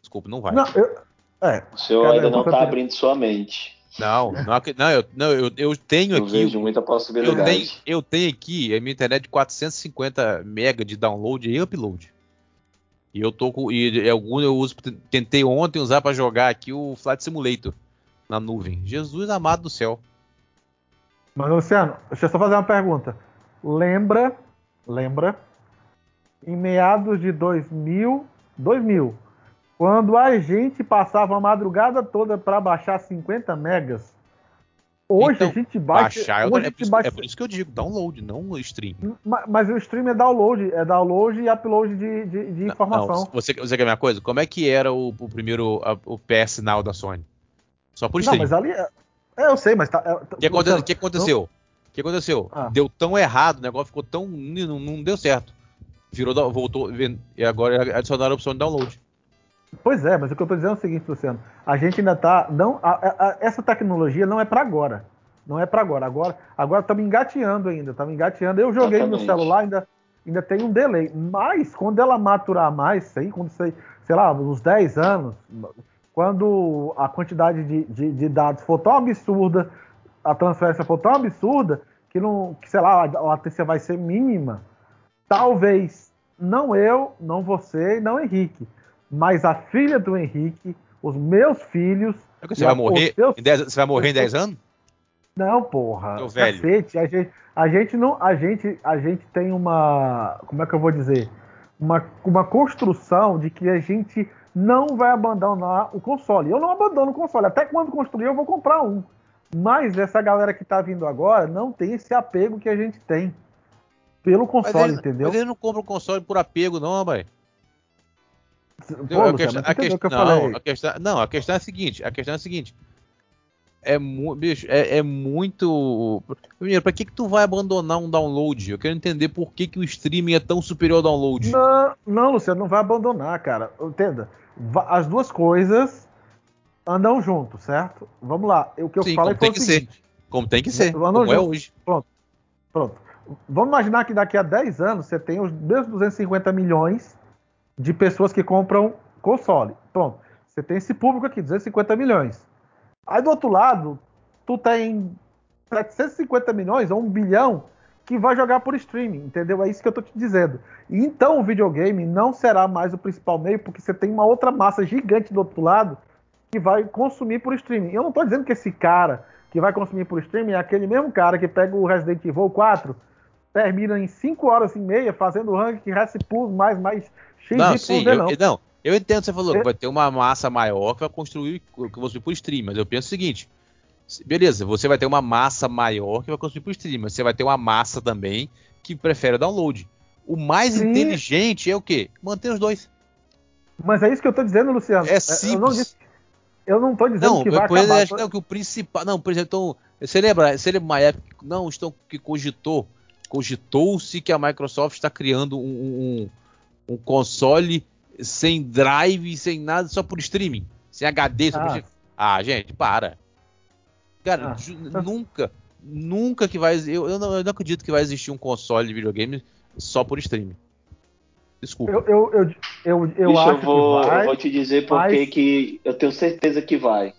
Desculpa, não vai. Não, eu, é, o senhor cara, ainda não está abrindo sua mente. Não, não, não, eu, não eu, eu tenho eu aqui. Vejo muita possibilidade. Eu tenho, eu tenho aqui a minha internet de 450 MB de download e upload. E eu tô com. E algum eu uso. Tentei ontem usar para jogar aqui o Flight Simulator na nuvem. Jesus amado do céu. Mas, Luciano, deixa eu só fazer uma pergunta. Lembra, lembra, em meados de 2000, 2000, quando a gente passava a madrugada toda para baixar 50 megas, hoje então, a gente baixa. Baixar, hoje é, por isso, baixa... é por isso que eu digo, download, não stream. Mas, mas, o stream é download, é download e upload de, de, de informação. Não, você, você quer a minha coisa? Como é que era o, o primeiro a, o PS Now da Sony? Só por stream. Não, mas ali. É, é eu sei, mas tá. É, o que, aconte, que aconteceu? O que aconteceu? Ah. Deu tão errado, o negócio ficou tão. Não, não deu certo. Virou, voltou, e agora adicionaram a opção de download. Pois é, mas o que eu estou dizendo é o seguinte, Luciano. A gente ainda está. Não, a, a, essa tecnologia não é para agora. Não é para agora. Agora agora estamos engateando ainda. Estamos engateando. Eu joguei Exatamente. no celular, ainda, ainda tem um delay. Mas quando ela maturar mais, aí, quando sei, sei lá, uns 10 anos, quando a quantidade de, de, de, dados for tão absurda, a transferência for tão absurda, que, não, que sei lá, a latência vai ser mínima, talvez não eu, não você e não Henrique mas a filha do Henrique, os meus filhos. É você, vai morrer, seus... dez, você vai morrer em 10 anos? Não, porra. Meu velho. Cacete, a gente, a gente não. A gente, a gente tem uma. Como é que eu vou dizer? Uma, uma construção de que a gente não vai abandonar o console. Eu não abandono o console. Até quando construir, eu vou comprar um. Mas essa galera que tá vindo agora não tem esse apego que a gente tem pelo console, mas entendeu? Mas ele não compra o console por apego, não, vai. Pô, a, questão, a, questão, não, a questão, não, a questão é a seguinte, a questão é a seguinte. é, mu bicho, é, é muito. Primeiro, pra que, que tu vai abandonar um download? Eu quero entender por que, que o streaming é tão superior ao download. Não, não, Luciano, não vai abandonar, cara. Entenda. As duas coisas andam junto, certo? Vamos lá. O que eu Sim, falei como foi tem que ser. Como tem que ser. Andam Como é junto. hoje. Pronto. Pronto. Vamos imaginar que daqui a 10 anos você tem os mesmos 250 milhões de pessoas que compram console. Pronto. Você tem esse público aqui, 250 milhões. Aí do outro lado, tu tem 750 milhões ou um bilhão que vai jogar por streaming, entendeu? É isso que eu tô te dizendo. Então o videogame não será mais o principal meio, porque você tem uma outra massa gigante do outro lado que vai consumir por streaming. Eu não tô dizendo que esse cara que vai consumir por streaming é aquele mesmo cara que pega o Resident Evil 4, termina em 5 horas e meia fazendo rank Plus mais mais X, Não, sim, eu, não. não. Eu entendo o que você falou, que vai ter uma massa maior que vai construir que vai construir por stream, mas eu penso o seguinte. se- Beleza, você vai ter uma massa maior que vai construir por stream, mas você vai ter uma massa também que prefere download. O mais Sim. inteligente é o quê? Manter os dois. Mas é isso que eu tô dizendo, Luciano. É Eu não, simples. disse- eu não tô dizendo Não, que vai acabar. acho não, que o principal. Não, por exemplo, então, você lembra, você lembra uma época que não estão que cogitou, cogitou-se que a Microsoft está criando um, um, um console sem drive, sem nada, só por streaming, sem HD, só por Ah. streaming. Ah, gente, para. Cara, Ah. nunca, nunca que vai. Eu, eu, não, eu não acredito que vai existir um console de videogame só por streaming. Desculpa. Eu, eu, eu, eu, eu Bicho, acho eu vou, que vai. eu vou te dizer por mas- que que eu tenho certeza que vai.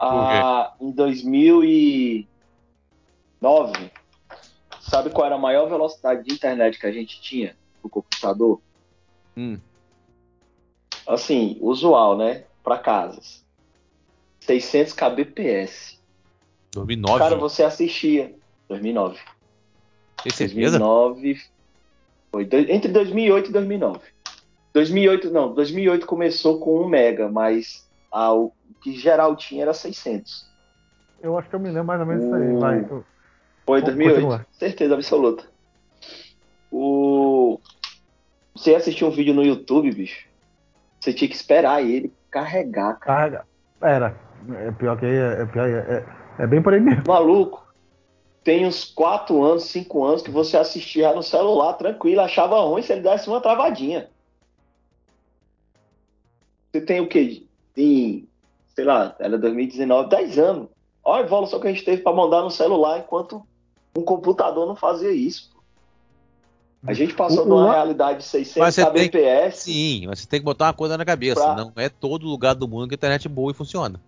Ah, em 2009, sabe qual era a maior velocidade de internet que a gente tinha no computador? Hum. Assim, usual, né? Para casas. 600 kbps. 2009. Cara, você assistia. 2009. Tem certeza? 2009. Foi do- entre 2008 e 2009. 2008, não, 2008 começou com 1 mega, mas a- o que geral tinha era 600. Eu acho que eu me lembro mais ou menos disso aí. Vai. Foi Vamos 2008, continuar. certeza absoluta. O... Você assistiu um vídeo no YouTube, bicho, você tinha que esperar ele carregar, cara. Carga. Era. É pior que é, é, pior, é, é, é bem por aí mesmo. Maluco, tem uns 4 anos, 5 anos que você assistia no celular tranquilo, achava ruim se ele desse uma travadinha. Você tem o quê? Em, sei lá, era 2019, 10 anos. Olha a evolução que a gente teve para mandar no celular enquanto um computador não fazia isso. A gente passou O- de uma o- realidade de 600 Mas você tem- kbps. Sim, mas você tem que botar uma coisa na cabeça. Pra- Não é todo lugar do mundo que a internet é boa e funciona.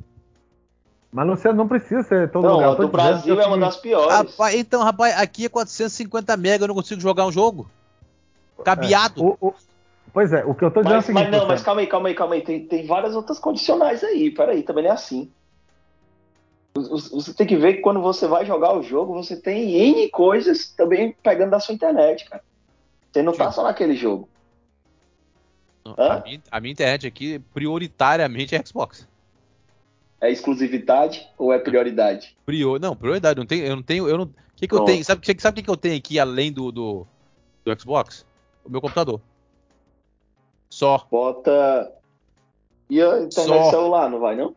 Mas Luciano não precisa ser todo Não, lugar. do dizendo Brasil é o uma das piores. Rapaz, então, rapaz, aqui é 450 mega, eu não consigo jogar um jogo. Cabeado. o- o- Pois é, o que eu tô dizendo é o Mas, seguinte. mas não, mas calma aí, calma aí, calma aí. Tem, tem várias outras condicionais aí. Peraí, também não é assim. Você você tem que ver que quando você vai jogar o jogo, você tem N coisas também pegando da sua internet, cara. Você não tá Tipo? só naquele jogo. A minha, a minha internet aqui, prioritariamente, é Xbox. É exclusividade ou é prioridade? Prior... Não, prioridade. Não tenho, eu não tenho. Eu não... O que, que eu tenho? Sabe, sabe o que, que eu tenho aqui além do, do, do Xbox? O meu computador. Só. Bota. E a internet Só. celular, não vai, não?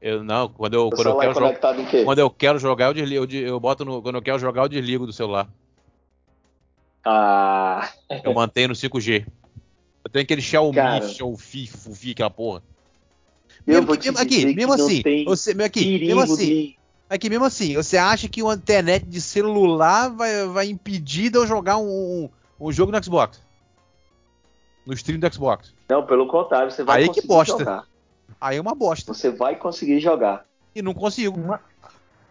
Eu não, quando eu, O quando eu celular é quero jogar. Quando eu quero jogar, eu desligo. Eu, eu boto no. Quando eu quero jogar, eu desligo do celular. Ah, Eu mantenho no 5G. Eu tenho aquele Xiaomi, Cara. Xiaomi, Fufi, aquela porra. eu Mesmo vou que- te mesmo aqui, dizer mesmo que não assim, tem você, mesmo aqui, mesmo assim, de... aqui mesmo assim, você acha que uma internet de celular vai, vai impedir de eu jogar um, um, um jogo no Xbox? No stream do Xbox? Não, pelo contrário, você vai Aí que conseguir bosta. jogar. Aí é uma bosta. Você vai conseguir jogar. E não consigo.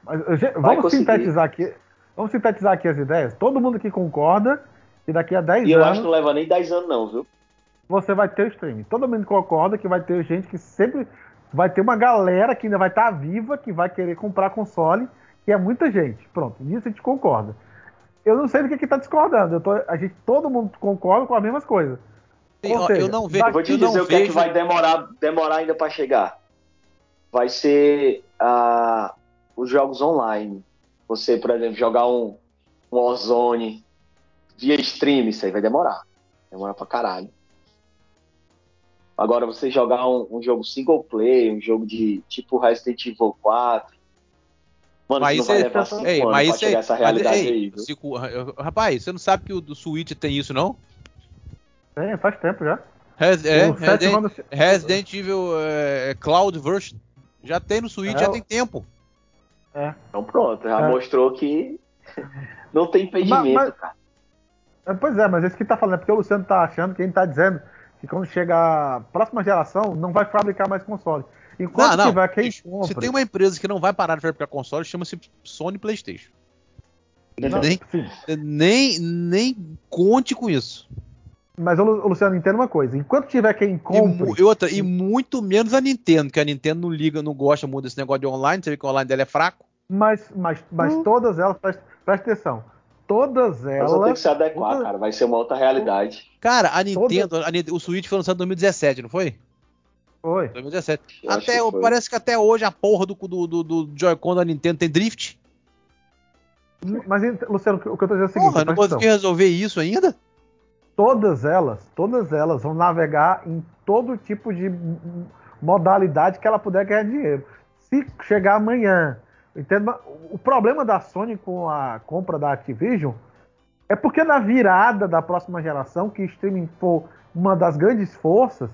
Mas, Vai vamos conseguir. sintetizar aqui. Vamos sintetizar aqui as ideias. Todo mundo que concorda que daqui a 10 E eu acho anos que não leva nem 10 anos, não, viu? você vai ter o streaming. Todo mundo concorda que vai ter gente que sempre. Vai ter uma galera que ainda vai estar viva, que vai querer comprar console, que é muita gente. Pronto, nisso a gente concorda. Eu não sei do que que tá discordando. Eu tô, a gente, todo mundo concorda com as mesmas coisas. Sim, seja, eu não vejo. Eu vou te dizer o que é que vejo- vai demorar, demorar ainda para chegar. Vai ser ah, os jogos online. Você, por exemplo, jogar um, um Warzone via stream, isso aí vai demorar. Demora pra caralho. Agora você jogar um, um jogo single player, um jogo de tipo Resident Evil 4. Mano, Mas isso não isso vai é- levar 5 Ei, anos mas pra isso é- chegar essa mas, realidade ei, aí? Cico, rapaz, você não sabe que o do Switch tem isso, não? É, faz tempo já. Res- é, Resident, Resident Evil é, Cloud Version já tem no Switch, É, já tem tempo. Então pronto, já É. mostrou que não tem impedimento, Mas- mas- cara. É, Pois é, mas esse que tá falando é porque o Luciano tá achando, quem tá dizendo, que quando chegar a próxima geração, não vai fabricar mais console. Enquanto Não, não, tiver quem bicho, compra. Se tem uma empresa que não vai parar de fabricar console, chama-se Sony PlayStation. Não, Nem, nem, nem conte com isso. Mas ô, Luciano, entenda uma coisa. Enquanto tiver quem E, compre. mu- e outra, e muito menos a Nintendo, que a Nintendo não liga, não gosta muito desse negócio de online, você vê que o online dela é fraco. Mas, mas, mas Hum. todas elas, presta, presta atenção. Todas Mas vão ter que elas. se adequar, todas- cara. Vai ser uma outra realidade. Cara, a Nintendo, a Nintendo- o Switch foi lançado em 2017, não foi? Foi. 2017. Eu Até, que foi. parece que até hoje a porra do, do, do, do Joy-Con da Nintendo tem drift. Mas, Luciano, o que eu tô dizendo é o seguinte: Porra, não consegui resolver isso ainda? Todas elas, todas elas vão navegar em todo tipo de modalidade que ela puder ganhar dinheiro. Se chegar amanhã, entenda, o problema da Sony com a compra da Activision é porque na virada da próxima geração, que streaming for uma das grandes forças,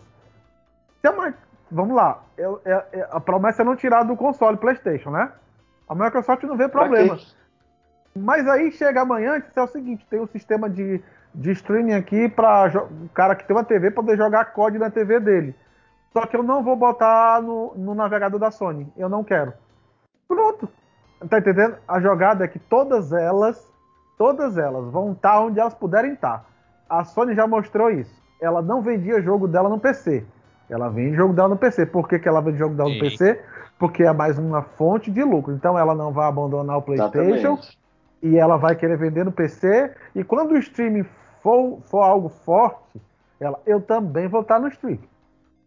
vamos lá, é- é- é- a promessa é não tirar do console PlayStation, né? A Microsoft não vê problema. Mas aí chega amanhã é o seguinte, tem um sistema de, de streaming aqui para o cara que tem uma TV poder jogar COD na TV dele. Só que eu não vou botar no, no navegador da Sony. Eu não quero. Pronto. Tá entendendo? A jogada é que todas elas, todas elas vão estar onde elas puderem estar. A Sony já mostrou isso. Ela não vendia jogo dela no PC. Ela vende jogo dela no PC. Por que, que ela vende jogo dela no Sim. PC? Porque é mais uma fonte de lucro. Então ela não vai abandonar o PlayStation Exatamente. E ela vai querer vender no PC. E quando o streaming for, for algo forte, ela, eu também vou estar no streaming.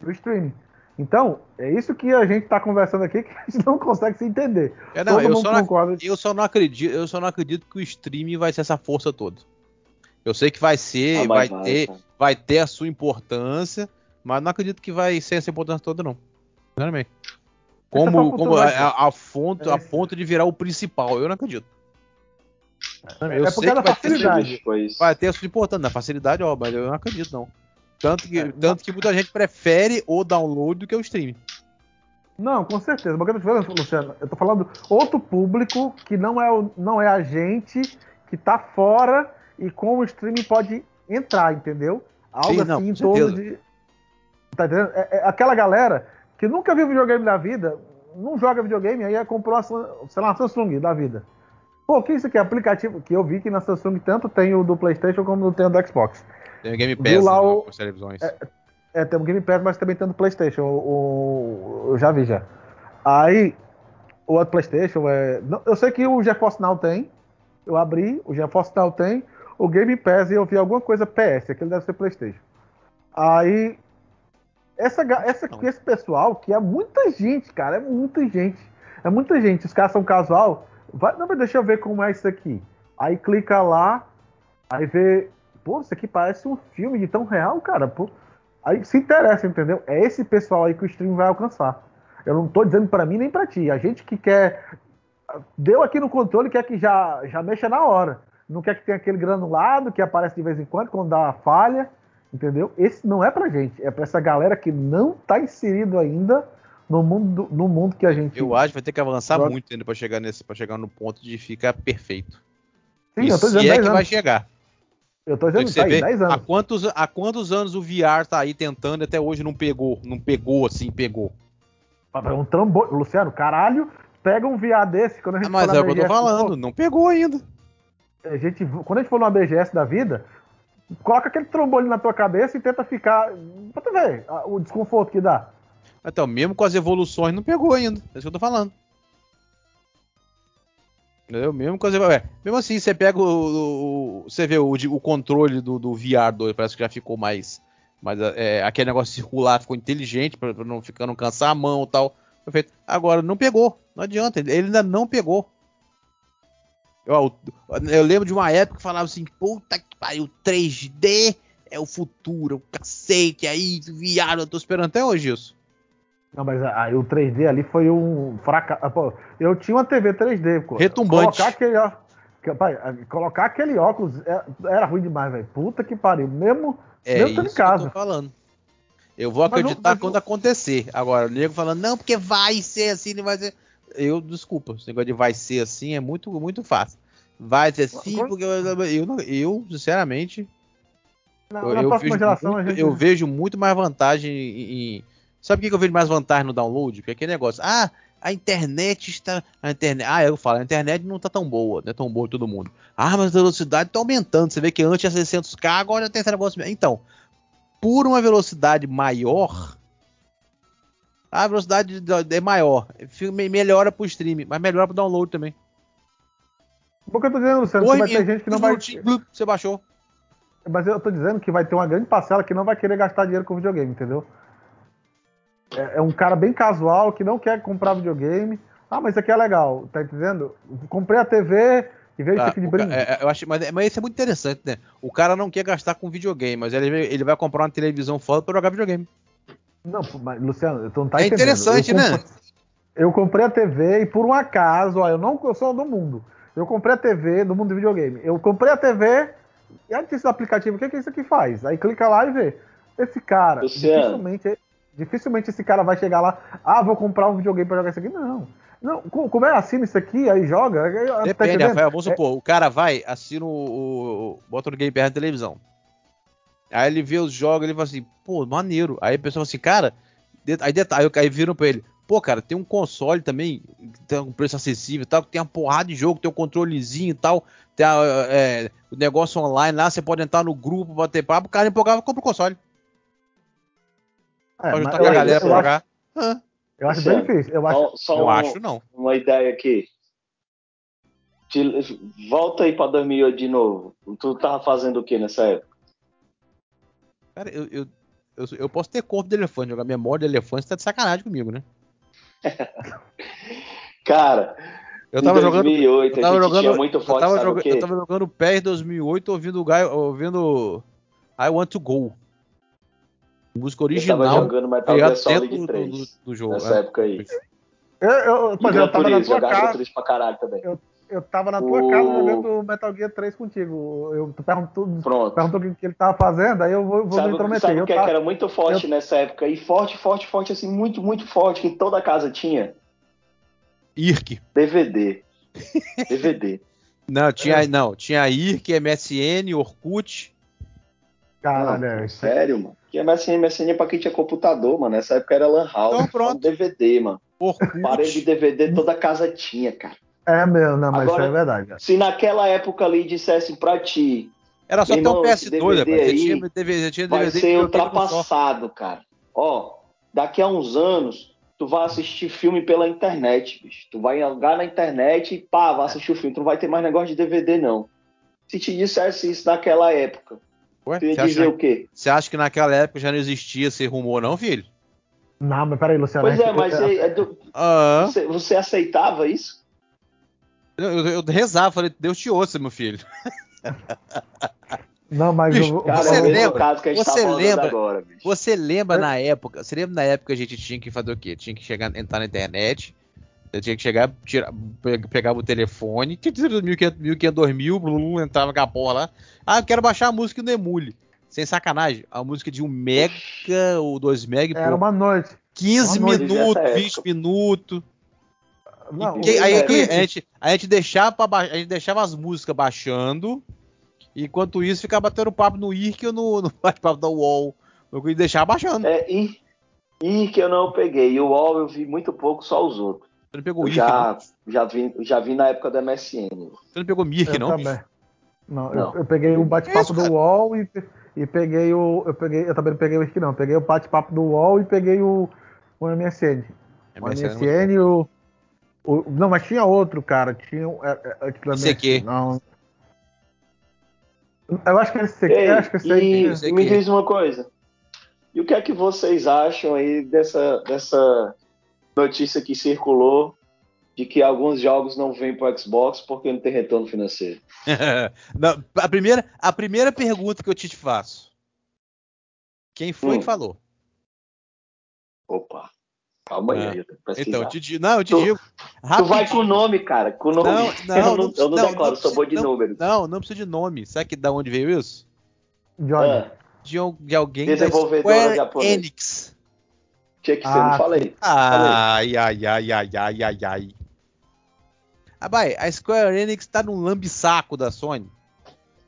No streaming. Então, é isso que a gente está conversando aqui que a gente não consegue se entender. É, não, Todo eu mundo só, não, concorda. eu só não acredito, eu só não acredito que o streaming vai ser essa força toda. Eu sei que vai ser, Ah, vai, mas ter, cara. vai ter a sua importância, mas não acredito que vai ser essa importância toda não. Sinceramente. Como, como vai a, a, a fonte, a É. ponto de virar o principal, eu não acredito. Eu é porque é da ter, facilidade. Vai ter a sua importância, na facilidade, ó, mas eu não acredito não. Tanto que, É, tanto que muita gente prefere o download do que o streaming. Não, com certeza. Mas o que eu tô falando, Luciano, eu tô falando outro público que não é, o- não é a gente que tá fora e com o streaming pode entrar, entendeu? Algo Sim, não, assim em torno de. Tá entendendo? É, é aquela galera que nunca viu videogame na vida, não joga videogame, aí comprou, uma, Sam- sei lá, uma Samsung da vida. Pô, que é isso aqui? Aplicativo que eu vi que na Samsung tanto tem o do PlayStation como tem o do Xbox. Tem o Game Viu Pass lá né, o- televisões. É, tem o Game Pass, mas também tem o do PlayStation. O, o- eu já vi já. Aí, o outro PlayStation é. não, eu sei que o GeForce Now tem. Eu abri, o GeForce Now tem. O Game Pass e eu vi alguma coisa PS, aquele deve ser PlayStation. Aí, essa, essa, esse pessoal, que é muita gente, cara, é muita gente. É muita gente. Os caras são casual. Vai, não, mas deixa eu ver como é isso aqui. Aí clica lá, aí vê. Pô, isso aqui parece um filme de tão real, cara. Pô. Aí se interessa, entendeu? É esse pessoal aí que o stream vai alcançar. Eu não tô dizendo pra mim nem pra ti. A gente que quer. Deu aqui no controle, quer que já, já mexa na hora. Não quer que tenha aquele granulado que aparece de vez em quando, quando dá uma falha. Entendeu? Esse não é pra gente. É pra essa galera que não tá inserido ainda no mundo, no mundo que a gente. Eu acho que vai ter que avançar Joga- muito ainda para chegar nesse, para chegar no ponto de ficar perfeito. Sim, e eu tô se dizendo é 10 que anos. vai chegar. Eu tô dizendo você tá aí, vê 10 há anos. quantos, há quantos anos o VR tá aí tentando e até hoje não pegou, não pegou assim, pegou. É um trambolho. Luciano, caralho, pega um VA desse quando a gente Ah, mas é o que eu tô falando, não pegou ainda. a gente, quando a gente for numa BGS da vida, coloca aquele trombolho na tua cabeça e tenta ficar. Pra tu ver o desconforto que dá. Então, mesmo com as evoluções, não pegou ainda. É isso que eu tô falando. Entendeu? Mesmo com as é, Mesmo assim, você pega o. o- você vê o, o controle do, do VR 2, parece que já ficou mais. mais é, aquele negócio circular ficou inteligente, pra não ficar não cansar a mão e tal. Perfeito. Agora, não pegou. Não adianta, ele ele ainda não pegou. Eu, eu lembro de uma época que falava assim, puta que pariu, 3D é o futuro, o cacete, aí, viado, eu tô esperando até hoje isso. Não, mas aí o 3D ali foi um fracasso. Eu tinha uma TV 3D, pô. Retumbante. Colocar aquele, pai, colocar aquele óculos era ruim demais, velho. Puta que pariu. Mesmo, é mesmo isso em casa. Que eu tô falando. Eu vou acreditar mas, mas, quando acontecer. Agora, o nego falando, não, porque vai ser assim, não vai ser. Eu, desculpa, esse negócio de vai ser assim é muito, muito fácil. Vai ser assim, porque eu, eu, sinceramente. Na, eu, na eu, vejo geração, muito, gente... eu vejo muito mais vantagem em. Sabe por que eu vejo mais vantagem no download? Porque aquele negócio, ah, a internet está. A internet, ah, eu falo, a internet não está tão boa, não é tão boa todo mundo. Ah, mas a velocidade está aumentando. Você vê que antes era 600k, agora tem esse negócio. Então, por uma velocidade maior, a velocidade é maior. Melhora para o stream, mas melhora para o download também. Porque eu tô dizendo, Luciano, que vai ter gente que não vai. Você baixou. Mas eu tô dizendo que vai ter uma grande parcela que não vai querer gastar dinheiro com videogame, entendeu? É, é um cara bem casual que não quer comprar videogame. Ah, mas isso aqui é legal, tá entendendo? Comprei a TV, e veio ah, isso aqui de brinde. É, eu acho, mas, mas isso é muito interessante, né? O cara não quer gastar com videogame, mas ele, ele vai comprar uma televisão foda pra jogar videogame. Não, mas, Luciano, tu não tá é entendendo. É interessante, eu né? eu comprei a TV e por um acaso, ó, eu não eu sou do mundo. Eu comprei a TV do mundo do videogame. Eu comprei a TV e antes do aplicativo, o que, que isso aqui faz? Aí clica lá e vê. Esse cara, dificilmente, dificilmente esse cara vai chegar lá, ah, vou comprar um videogame pra jogar isso aqui. Não. Não, como é, assina isso aqui, aí joga. Tá Depende, tá Rafael, vamos supor, é... o cara vai, assina o, o. bota o Game Pass na televisão. Aí ele vê os jogos, ele fala assim, pô, maneiro. Aí a pessoa fala assim, cara, aí detalhe, aí viram pra ele, pô, cara, tem um console também, tem um preço acessível e tal, tem uma porrada de jogo, tem um controlezinho e tal, tem a, é, o negócio online lá, você pode entrar no grupo, bater papo, o cara empolgava, compra o console. É, pode juntar com a galera pra jogar. Eu acho bem difícil. Eu acho, só, eu um, acho não. Uma ideia aqui. Volta aí pra 2008 de novo. Tu tava fazendo o que nessa época? Cara, eu, eu, eu, eu, posso ter corpo de elefante, jogar memória de elefante, você tá de sacanagem comigo, né? Cara, eu tava 2008, jogando, eu tava jogando, muito forte, eu tava, jogando, eu tava jogando PES 2008 ouvindo o Guy, ouvindo I Want to Go. Música original. Eu tava jogando Metal Gear Solid 3 do, do, do jogo. Nessa é. época aí. Eu, eu, mas eu tava na tua casa. pra caralho também. Eu, eu tava na tua o... casa jogando Metal Gear 3 contigo. Eu, tu perguntou, perguntou o que ele tava fazendo, aí eu vou, vou sabe, me intrometer. Sabe o que, tava... que, era muito forte eu... nessa época? E forte, forte, forte, assim, muito, muito forte, que toda casa tinha? IRC. DVD. DVD. Não, tinha, não, tinha IRC, MSN, Orkut. Caralho, é sério, mano. Que MSN, MSN é pra quem tinha computador, mano. Nessa época era Lan House. Então pronto. DVD, mano. Orkut. Parede de DVD toda casa tinha, cara. É mesmo, não, mas Agora, isso é verdade. Se naquela época ali dissessem pra ti. Era só ter um PS2, DVD aí, tinha DVD, tinha DVD vai ser ultrapassado, cara. Ó, daqui a uns anos, tu vai assistir filme pela internet, bicho. Tu vai jogar na internet e pá, vai assistir o filme. Tu não vai ter mais negócio de DVD, não. Se te dissesse isso naquela época, Ué, tu ia dizer acha, o quê? Você acha que naquela época já não existia esse rumor, não, filho? Não, mas peraí, Luciano. Pois é, mas é, é do, ah. você, você, aceitava isso? Eu, eu, eu rezava, falei, Deus te ouça, meu filho. Não, mas bicho, eu, cara, você é lembra, você tá lembra, agora, você lembra é? na época, você lembra na época que a gente tinha que fazer o quê? Tinha que chegar, entrar na internet, tinha que chegar, tirar, pegava o telefone, que 1500, 1500, 2000, entrava com a porra lá. Ah, eu quero baixar a música do Emule. Sem sacanagem, a música de 1 mega ou 2 mega. Era pô, uma noite. 15 uma minutos, 20 minutos. Não, e, aí, é, a, gente, a, gente deixava pra, a gente deixava as músicas baixando, enquanto isso ficava batendo papo no IRC ou no, no bate-papo da UOL. Eu deixava baixando. É, IRC eu não peguei, e o UOL eu vi muito pouco, só os outros. Você não pegou o já, já, vi, já vi na época da MSN. Você não pegou Mirk, não? Também. Não, não. Eu, eu, peguei o bate-papo do UOL e, e peguei o. Eu, peguei, eu também não peguei o IRC, não. Peguei o bate-papo do UOL e peguei o, o MSN. O MSN, e o, o, Não, mas tinha outro, cara. Tinha. É, é, esse aqui. Não. Eu acho que esse aqui. Ei, acho que esse e, aqui. me diz uma coisa. E o que é que vocês acham aí dessa, dessa notícia que circulou de que alguns jogos não vêm para o Xbox porque não tem retorno financeiro. não, a, primeira, a primeira pergunta que eu te faço: Quem foi Hum. que falou? Opa, calma aí. Eu pesquisar. Então, eu te digo, não, eu te Tu- digo. Tu vai com o nome, cara. Com o nome. Não, não, eu não, eu não não, decoro, não sou bom de precisa- números. Não, não precisa de nome. Sabe que, da onde veio isso? Johnny. Ah, De, de alguém da Square japonesa. Enix. Tinha que ser, Ah, não falei. Ai, ai, ai, ai, ai, ai, ai. Ah, vai, a Square Enix tá num lambisaco da Sony.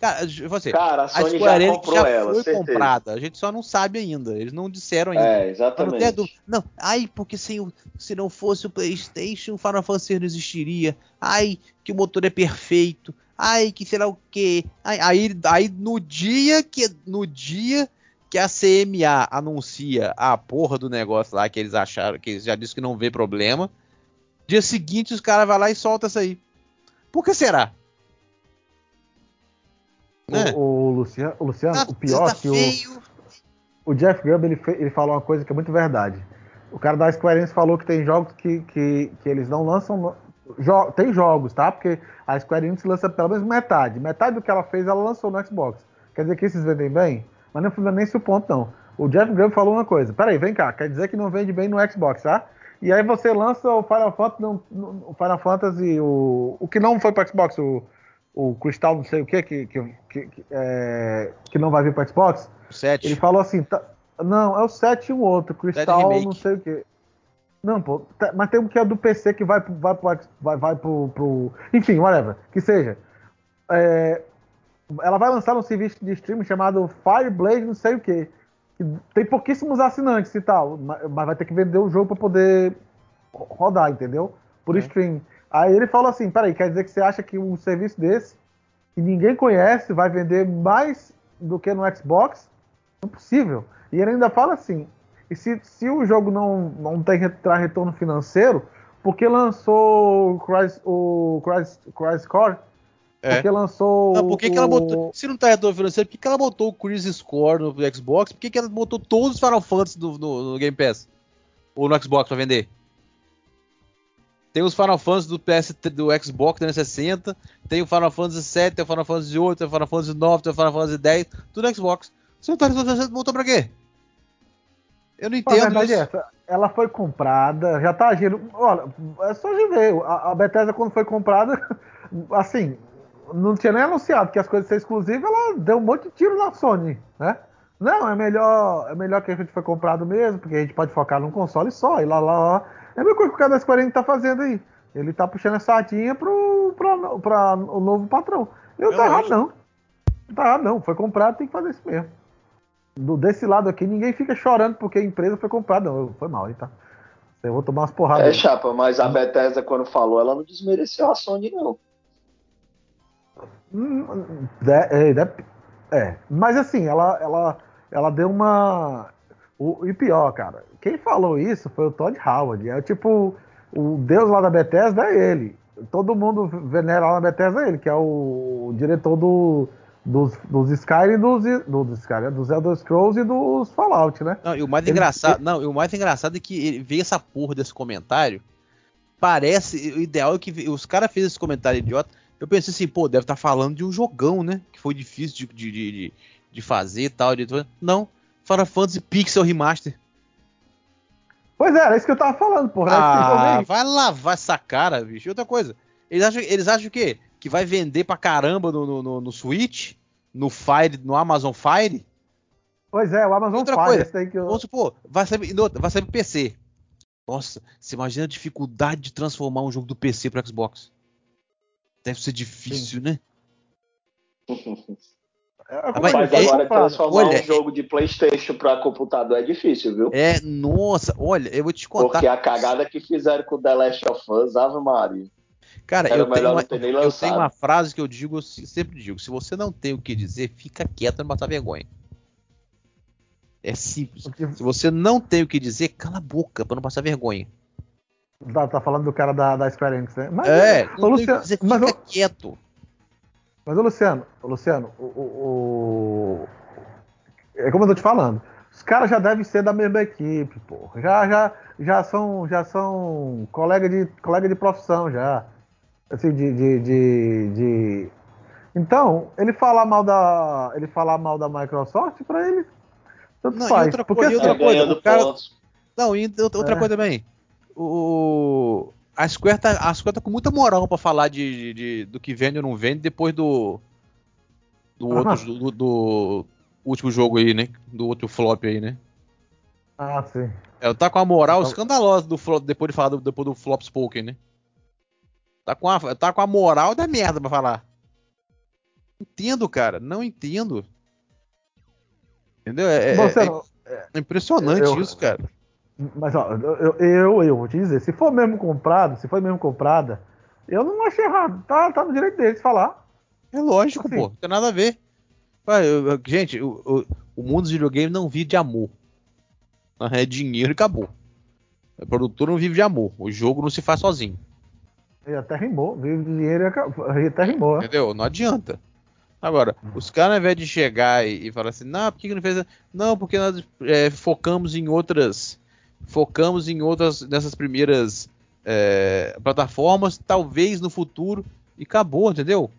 Cara, você, Cara, a a Sony Square já Enix comprou já ela, foi certeza. comprada. A gente só não sabe ainda. Eles não disseram ainda. É, Mas não exatamente. dúvida. Não, ai, porque sem o- se não fosse o PlayStation, o Final Fantasy não existiria. Ai, que o motor é perfeito. Ai, que sei lá o quê. Ai, aí, aí no dia que no dia que a CMA anuncia a porra do negócio lá que eles acharam, que eles já disseram que não vê problema, dia seguinte os caras vão lá e soltam isso aí. Por que será? Né? O, o Luciano, o, Luciano, Tá- o pior tá é que o, feio. o Jeff Grubb ele, ele falou uma coisa que é muito verdade. O cara da Square Enix falou que tem jogos que, que, que eles não lançam. jo- tem jogos, tá? Porque a Square Enix lança pelo menos metade. Metade do que ela fez, ela lançou no Xbox. Quer dizer que esses vendem bem? Mas não é nem esse o ponto, não. O Jeff Grubb falou uma coisa. Peraí, vem cá. Quer dizer que não vende bem no Xbox, tá? E aí você lança o Final Fantasy, não- no- o, Final Fantasy o, o que não foi para Xbox, o, o Crystal não sei o quê, que, que, que, que, é, que não vai vir para Xbox. Sete. Ele falou assim, tá- não, é o 7 e um outro, Crystal não sei o quê. Não, pô, tá- mas tem um que é do PC que vai, vai, pro, vai, vai pro, pro. Enfim, whatever, que seja. É, ela vai lançar um serviço de streaming chamado Fireblade não sei o quê. que Tem pouquíssimos assinantes e tal, ma- mas vai ter que vender o jogo para poder ro- rodar, entendeu? Por É. stream. Aí ele falou assim, peraí, quer dizer que você acha que um serviço desse, que ninguém conhece, vai vender mais do que no Xbox? Impossível. E ele ainda fala assim: e se, se o jogo não, não tem traz retorno financeiro, por que lançou o Crysis, o Core? É. Porque lançou. Não, por que, que ela o- botou. Se não tá retorno financeiro, por que, que ela botou o Crisis Score no Xbox? Por que, que ela botou todos os Final Fantasy no, no- no Game Pass? Ou no Xbox pra vender? Tem os Final Fantasy do PS do Xbox 360, tem o Final Fantasy 7, tem o Final Fantasy 8, tem o Final Fantasy 9, tem o Final Fantasy 10, tudo no Xbox. Se não tá retorno financeiro, botou pra quê? Eu não Pô, A entendo verdade isso. é essa. Ela foi comprada, já tá agindo. Olha, é só de ver. A, a Bethesda, quando foi comprada, assim, não tinha nem anunciado que as coisas ser exclusivas, ela deu um monte de tiro na Sony, né? Não, é melhor, é melhor que a gente foi comprado mesmo, porque a gente pode focar num console só, e lá, lá, lá. É a mesma coisa que o cara da Square Enix tá fazendo aí. Ele tá puxando a sardinha pro, pra, pra o novo patrão. E não tá errado, não. Não tá errado, não. Foi comprado, tem que fazer isso mesmo. Do, desse lado aqui, ninguém fica chorando porque a empresa foi comprada. Não, foi mal aí, tá? Eu vou tomar umas porradas. É, aí. chapa, mas a Bethesda, quando falou, ela não desmereceu a Sony, não. Hum, é, de- é, mas assim, ela, ela, ela deu uma. O, e pior, cara, quem falou isso foi o Todd Howard. É tipo, o deus lá da Bethesda é ele. Todo mundo venera lá na Bethesda é ele, que é o, diretor do, dos, dos Skyrim e dos, dos, Skyrim, dos Elder Scrolls e dos Fallout, né? Não, e o mais Ele- engraçado, não, e o mais engraçado é que ele veio essa porra desse comentário. Parece, o ideal é que os caras fez esse comentário idiota. Eu pensei assim, pô, deve estar falando de um jogão, né? Que foi difícil de, de, de, de- fazer e tal. De... Não, Final Fantasy Pixel Remaster. Pois é, era isso que eu tava falando, porra. Ah, vai lavar essa cara, bicho. E outra coisa, eles acham, eles acham o quê? Que vai vender pra caramba no, no, no, no Switch? No Fire, no Amazon Fire? Pois é, o Amazon Outra Fire, coisa, daí que eu... Vamos supor, vai sair, outra, vai sair pro PC. Nossa, você imagina a dificuldade de transformar um jogo do PC pro Xbox. Deve ser difícil, né? É, como Mas- eu Mas foi agora transformar Olha, um jogo de Playstation pra computador é difícil, viu? É, nossa, olha, eu vou te contar. Porque a cagada que fizeram com The Last of Us, Ave Maria. Cara, eu tenho, uma, eu tenho uma frase que eu digo, eu sempre digo: se você não tem o que dizer, fica quieto não passar vergonha. É simples. Se você não tem o que dizer, cala a boca pra não passar vergonha. Tá, tá falando do cara da, da Square Enix, né? Mas, É, ô, Luciano, mas, fica ô, quieto. mas ô, Luciano, ô, Luciano, o, o- o- é como eu tô te falando. Os caras já devem ser da mesma equipe, porra. Já, já, já são, já são colega de, colega de profissão já. Assim, de, de, de, de- Então, ele falar mal da, ele falar mal da Microsoft para ele Tanto Não, e faz. outra porque coisa- e assim, outra coisa, ganhando o cara- pontos. Não, e outra outra É. coisa também. O, a Square tá, a Square tá com muita moral pra falar de, de- de- do que vende ou não vende depois do. Do Ah. outro. Do, do último jogo aí, né? Do outro flop aí, né? Ah, sim. Ela tá com a moral Então- escandalosa do flop, depois de falar do, depois do flop spoken, né? Tá com, a, tá com a moral da merda pra falar. Entendo, cara. Não entendo. Entendeu? É, é- é- é impressionante eu- isso, cara. Mas ó, eu, eu, eu vou te dizer, se for mesmo comprado, se for mesmo comprada, eu não acho errado. Tá, tá no direito deles falar. É lógico, Assim. pô. Não tem nada a ver. Eu- eu- gente, o, o- mundo dos videogames não vive de amor. É dinheiro e acabou. O produtor não vive de amor. O jogo não se faz sozinho. E até rimou, vive de dinheiro e acabou. E até rimou. né? Entendeu? Não adianta. Agora, os caras, ao invés de chegar e, e falar assim, não, por que, que não fez? a-?" Não, porque nós é, focamos em outras. Focamos em outras dessas primeiras é, plataformas, talvez no futuro, e acabou, entendeu?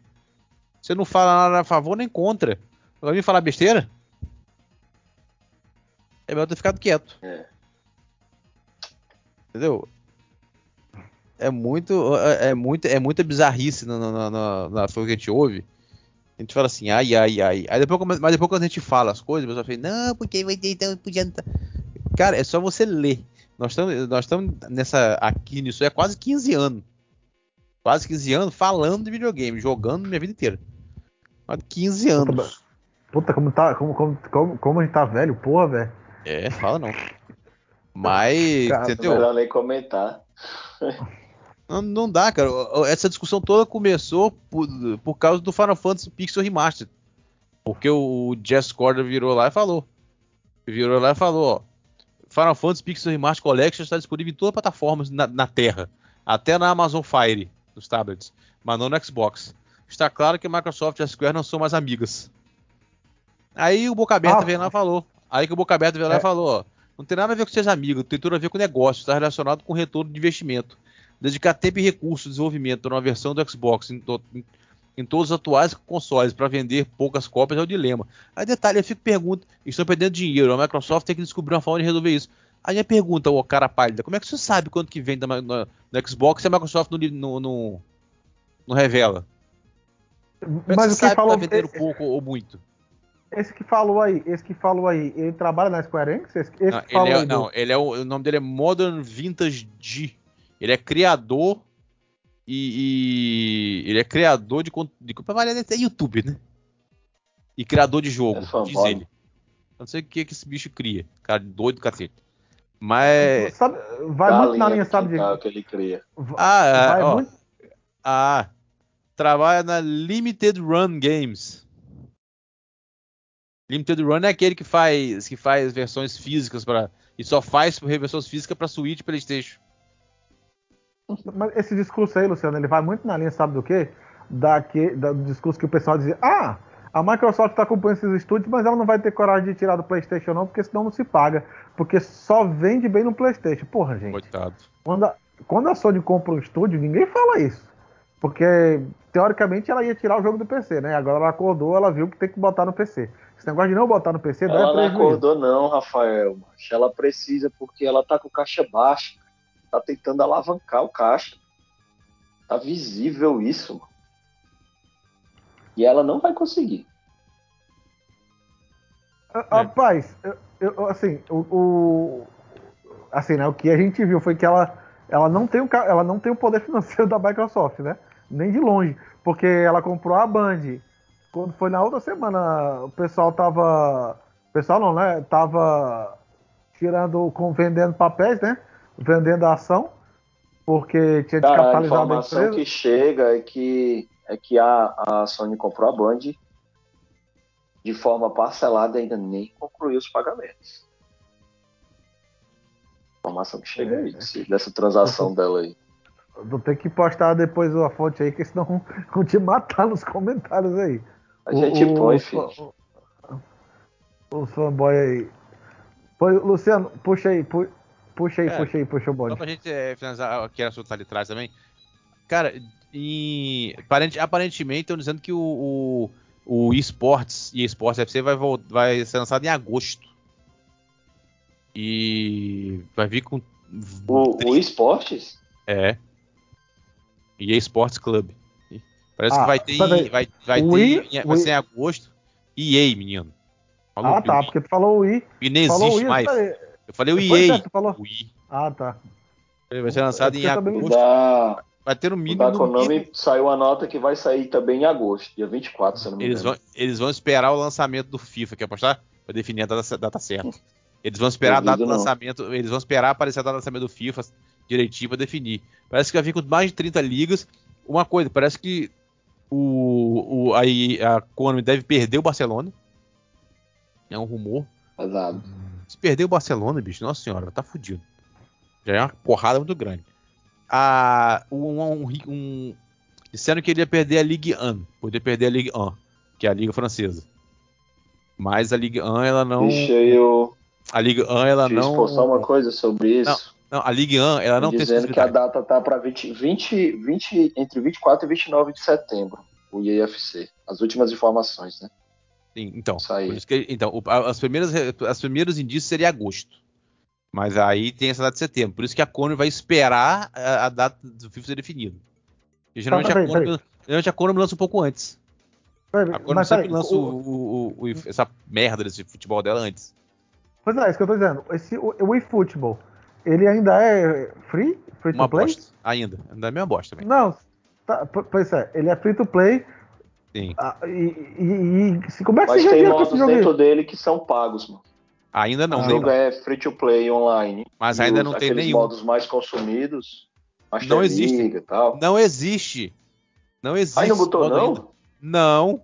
Você não fala nada a favor nem contra. Vai me falar besteira? É melhor ter ficado quieto. É. Entendeu? É muito, é, é muito, é muita bizarrice na, na, na, na coisa que a gente ouve. A gente fala assim, ai, ai, ai. Aí depois, mas depois quando a gente fala as coisas, a pessoa fala, não, porque vai ter, então podia. Não tá." Cara, é só você ler. Nós estamos nós estamos nessa aqui nisso é quase 15 anos. Quase 15 anos falando de videogame, jogando minha vida inteira. Quase 15 anos. Puta, como, tá, como, como, como, como a gente tá velho, porra, velho. É, fala não. Mas, Cara, entendeu? Melhor nem comentar. Não, não dá, cara. Essa discussão toda começou por, por causa do Final Fantasy Pixel Remastered. Porque o Jess Corder virou lá e falou. Virou lá e falou, ó. Final Fantasy Pixel Remastered Collection está disponível em todas as plataformas na, na Terra. Até na Amazon Fire, nos tablets. Mas não no Xbox. Está claro que a Microsoft e a Square não são mais amigas. Aí o Boca Aberta Ah, veio lá e falou. Aí que o Boca Aberta veio lá É. e falou, ó. Não tem nada a ver com seus amigos, tem tudo a ver com negócio, está relacionado com retorno de investimento. Dedicar tempo e recursos de desenvolvimento para uma versão do Xbox em, em- todos os atuais consoles para vender poucas cópias é o dilema. Aí detalhe, eu fico pergunto, estão perdendo dinheiro, a Microsoft tem que descobrir uma forma de resolver isso. Aí a pergunta, ô cara pálida, como é que você sabe quanto que vem da, Ma- no, Xbox se a Microsoft não, não, não, não revela? É Mas o que falou. que tá esse, pouco ou muito? esse que falou aí, esse que falou aí, ele trabalha na Square Enix? Esse, esse Não, que ele falou é, aí do- não, ele é o, o nome dele é Modern Vintage G. Ele é criador e, e- ele é criador de conteúdo. É YouTube, né? E criador de jogo, É diz ele. Eu não sei o que, que esse bicho cria. Cara doido do cacete. Mas. Sabe, vai Da muito na linha linha, do sabe, de. que ele cria. Ah, é, vai ó. muito. Ah, trabalha na Limited Run Games. Limited Run é aquele que faz que faz versões físicas para e só faz versões físicas para Switch e PlayStation. Mas esse discurso aí, Luciano, ele vai muito na linha, sabe do quê? Daque, da- do discurso que o pessoal dizia: ah, a Microsoft está acompanhando esses estúdios, mas ela não vai ter coragem de tirar do PlayStation, não, porque senão não se paga. Porque só vende bem no PlayStation. Porra, gente. Coitado. Quando a, quando a Sony compra um estúdio, ninguém fala isso. Porque, teoricamente, ela ia tirar o jogo do PC, né? Agora ela acordou, ela viu que tem que botar no PC. Esse negócio de não botar no PC dá Ela não acordou, não, Rafael. Ela precisa porque ela tá com caixa baixa. Tá tentando alavancar o caixa. Tá visível isso, mano. E ela não vai conseguir. Ah, Rapaz, eu, eu- assim, o, o- assim, né, o que a gente viu foi que ela, ela, não tem o, ela não tem o poder financeiro da Microsoft, né? Nem de longe. Porque ela comprou a Band. Quando foi na outra semana, o pessoal tava. O pessoal não, né? Tava tirando, com, vendendo papéis, né? Vendendo a ação. Porque tinha Cara, a descapitalizado a informação empresa. que chega é que, é que a, a Sony comprou a Band de forma parcelada e ainda nem concluiu os pagamentos. Informação que chega É. aí, dessa transação dela aí. Vou ter que postar depois a fonte aí, que senão vão te matar nos comentários aí. A gente põe, os filho. Os fanboy aí. Põe, Luciano, puxa aí, pu- puxa aí, É. puxa aí, puxa o Só bonde. pra gente é, finalizar aqui a assunto ali atrás também. Cara, aparente- aparentemente estão dizendo que o, o, o eSports e eSports FC vai, vai ser lançado em agosto. E vai vir com. O, o esportes? É. EA Sports Club. Parece Ah, que vai ter. Vai, vai, ter Wii- em- o vai ser em Wii- agosto. EA, menino. Falou Ah, tá, Wii. porque tu falou o I. E nem Falou existe I, mais. eu falei- Eu falei o Pois é, EA. tu falou. O. Ah, tá. Ele vai ser lançado É em agosto. da, Vai ter no o mínimo. da Konami mínimo- saiu a nota que vai sair também em agosto, dia 24, se eu não me Eles engano. vão, eles vão esperar o lançamento do FIFA, quer apostar? Pra definir a data, data certa. Eles vão esperar a data do lançamento. Eles vão esperar aparecer a data do lançamento do FIFA direitinho pra definir. Parece que vai vir com mais de 30 ligas. Uma coisa, parece que o, o, aí a Konami deve perder o Barcelona. É um rumor. Pesado. Se perder o Barcelona, bicho, nossa senhora, tá fudido. Já é uma porrada muito grande. A, um, um, um- disseram que ele ia perder a Ligue 1. Podia perder a Ligue 1, que é a Liga Francesa. Mas a Ligue 1, ela não. Deixa eu A Ligue 1, ela te não. postar uma coisa sobre isso. Não, a Ligue 1, ela não tem dizendo que a data tá para 20, 20, 20, entre 24 e 29 de setembro, o IAFC. As últimas informações, né? Sim, então, Isso aí. por isso que- então, as primeiras, as primeiros indícios seria agosto. Mas aí tem essa data de setembro. Por isso que a Konami vai esperar a, a data do FIFA ser definida. E geralmente, Tá, peraí, a Konami, geralmente a Konami lança um pouco antes. A Konami mas sempre lança o- o- o- o- essa merda desse futebol dela antes. Pois é, isso que eu tô dizendo. Esse, o, o eFootball, ele ainda é free? Free to Uma play? bosta. Ainda. Ainda é mesma bosta também. Não, tá, pois é, ele é free to play. Sim. ah, e, e- e se- como é que Mas você tem modos dentro dele que são pagos, mano. Ainda não. o Ah, nem- jogo é free to play online. Mas ainda os- não tem nenhum. modos mais consumidos, Master Não existe. E tal. Não existe. Não existe. Aí não botou não? ainda. Não.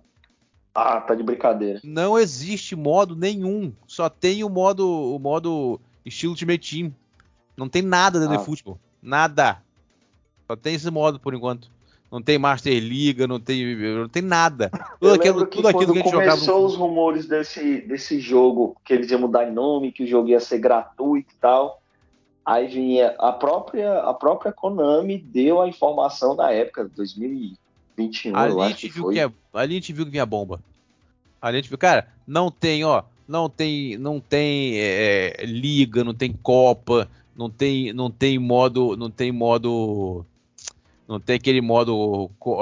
Ah, tá de brincadeira. Não existe modo nenhum. Só tem o modo, o modo estilo Ultimate Team. Não tem nada dentro Ah. de futebol. Nada. Só tem esse modo por enquanto. Não tem Master Liga, não tem, não tem nada. Tudo aquilo, que tudo aquilo que a gente jogava. começou os rumores desse, desse jogo, que eles iam mudar de nome, que o jogo ia ser gratuito e tal, aí vinha a própria, a própria Konami deu a informação na época, 2021, Ali eu a gente que viu foi. que é, ali a gente viu que vinha bomba. Ali a gente viu, cara, não tem, ó, não tem, não tem é, liga, não tem Copa, não tem, não tem modo, não tem modo, não tem aquele modo co-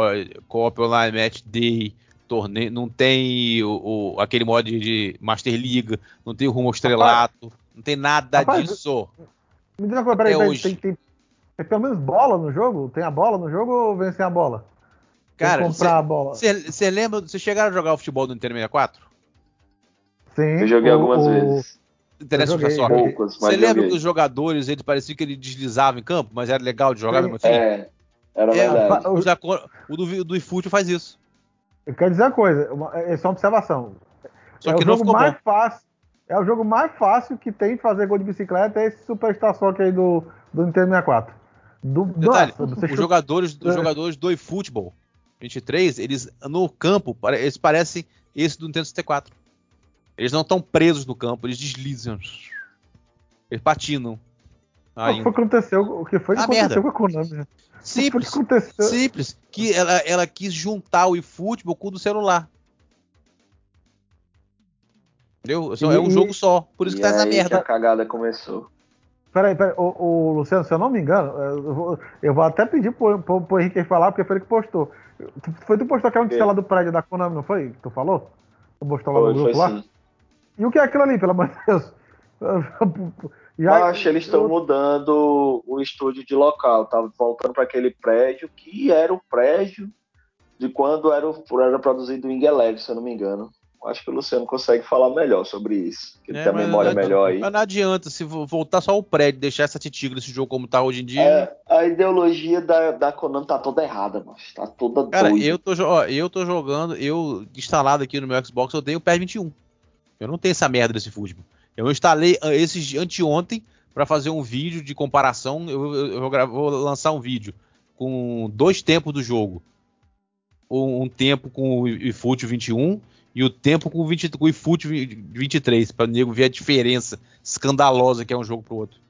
Copa Online Match Day, torneio, não tem o, o- aquele modo de, Master Liga, não tem o rumo ao estrelato, não tem nada Rapaz, disso. Me diz uma coisa, peraí, peraí, hoje. tem, tem, tem pelo menos bola no jogo? Tem a bola no jogo ou vem sem a bola? Cara, comprar a bola. você lembra, vocês chegaram a jogar o futebol do Nintendo 64? Sim, Eu joguei o- algumas o- vezes. Interessa joguei, só. Poucas, Você lembra joguei. que os jogadores, eles pareciam que eles deslizavam em campo, mas era legal de jogar Sim. mesmo assim? É, era É, verdade. o- o do, do eFoot faz isso. Eu quero dizer uma coisa, uma, é só uma observação. Só é que o não jogo ficou mais bom. fácil. É o jogo mais fácil que tem de fazer gol de bicicleta é esse Superstar Soccer aí do, do Nintendo 64. Do, Detalhe, nossa, os chuta- jogadores, os É. jogadores do eFootball 23, eles no campo, eles parecem esse do Nintendo 64. Eles não estão presos no campo, eles deslizam. Eles patinam. O que Ainda. foi que aconteceu? O que foi que Ah, aconteceu merda. com a Konami? né? O que Simples, aconteceu? simples. Que ela, ela quis juntar o eFootball com o do celular. Entendeu? Só- É um E- jogo só. Por isso E que tá essa merda. que a cagada começou. Peraí, peraí, o, o Luciano, se eu não me engano, eu vou, eu vou até pedir pro, pro, pro Henrique falar, porque foi ele que postou. Tu- Foi tu postou aquela notícia lá do prédio da Konami, não foi? Que tu falou? Tu postou lá Foi, no grupo lá? sim. E o que é aquilo ali, pelo amor de Deus? Já, Eu acho que eles estão mudando o estúdio de local, tá voltando para aquele prédio que era o prédio de quando era, o- era produzido o Ingelev, se eu não me engano. Acho que o Luciano consegue falar melhor sobre isso. Que ele É, tem a memória não- melhor aí. Mas não adianta se vo- voltar só o prédio, deixar essa titigre esse jogo como tá hoje em dia. É, a ideologia da, da Konami tá toda errada, mano. Tá toda Cara, doida. eu tô, ó, eu tô jogando, eu instalado aqui no meu Xbox, eu tenho o PES 21. Eu não tenho essa merda desse futebol. Eu instalei ah, esses anteontem pra fazer um vídeo de comparação. Eu, eu- eu vou, lançar um vídeo com dois tempos do jogo. Um, um tempo com o eFoot 21 e o tempo com o, 20, com o eFoot 23, pra nego ver a diferença escandalosa que é um jogo pro outro.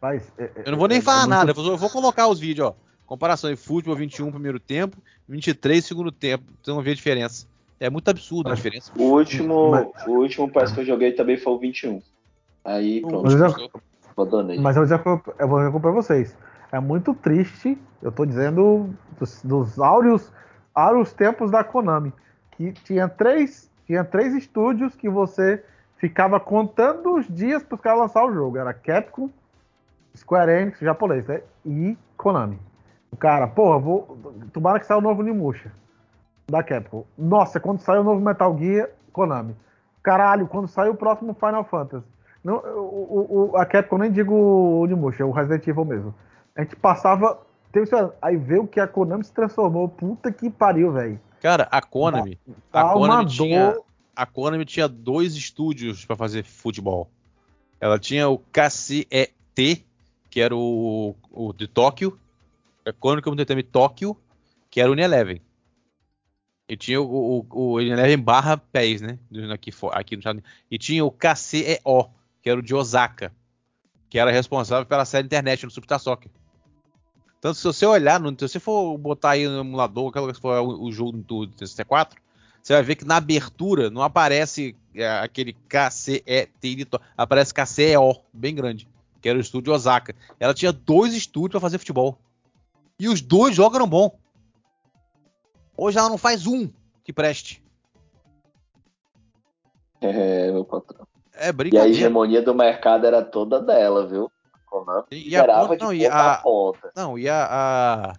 Mas, é- é- Eu não vou nem é- falar é nada, muito- eu vou, eu vou colocar os vídeos, ó. Comparação de futebol 21 primeiro tempo, 23 segundo tempo. Vocês vão ver a diferença. É muito absurdo a diferença. O último, Mas- o último PES que eu joguei também foi o 21. Aí pronto, Mas eu, abandonei. mas eu, já, eu vou dizer pra vocês. É muito triste, eu tô dizendo dos, dos áureos, áureos tempos da Konami, que tinha três, tinha três estúdios que você ficava contando os dias para os caras lançar o jogo. Era Capcom, Square Enix, japonês, né? E Konami. O cara, porra, vou. Tomara que saia o novo Nimusha. Da Capcom. Nossa, quando sair o novo Metal Gear, Konami. Caralho, quando sair o próximo Final Fantasy. Não, o, o, a Capcom nem digo o Nimusha, o Resident Evil mesmo. A gente passava. Teve, aí veio que a Konami se transformou. Puta que pariu, velho. Cara, a Konami. A Konami, tinha, a Konami tinha dois estúdios para fazer futebol. Ela tinha o KCET, que era o, o de Tóquio. A Konami Entertainment Tóquio, que era o Unilever. E tinha o, o, o Unilever barra PES, né? Aqui, aqui no E tinha o KCEO, que era o de Osaka. Que era responsável pela série internet no Super Soccer. Tanto se você olhar, no, se você for botar aí no emulador, aquela que for o, o jogo do 64, você vai ver que na abertura não aparece é, aquele KCET, aparece KCEO, bem grande, que era o estúdio Osaka. Ela tinha dois estúdios para fazer futebol. E os dois jogos eram bons. Hoje ela não faz um que preste. É, meu patrão. É brincadeira. E a hegemonia do mercado era toda dela, viu? Konami e a, ponta, não, e a, ponta. Não, e a, a,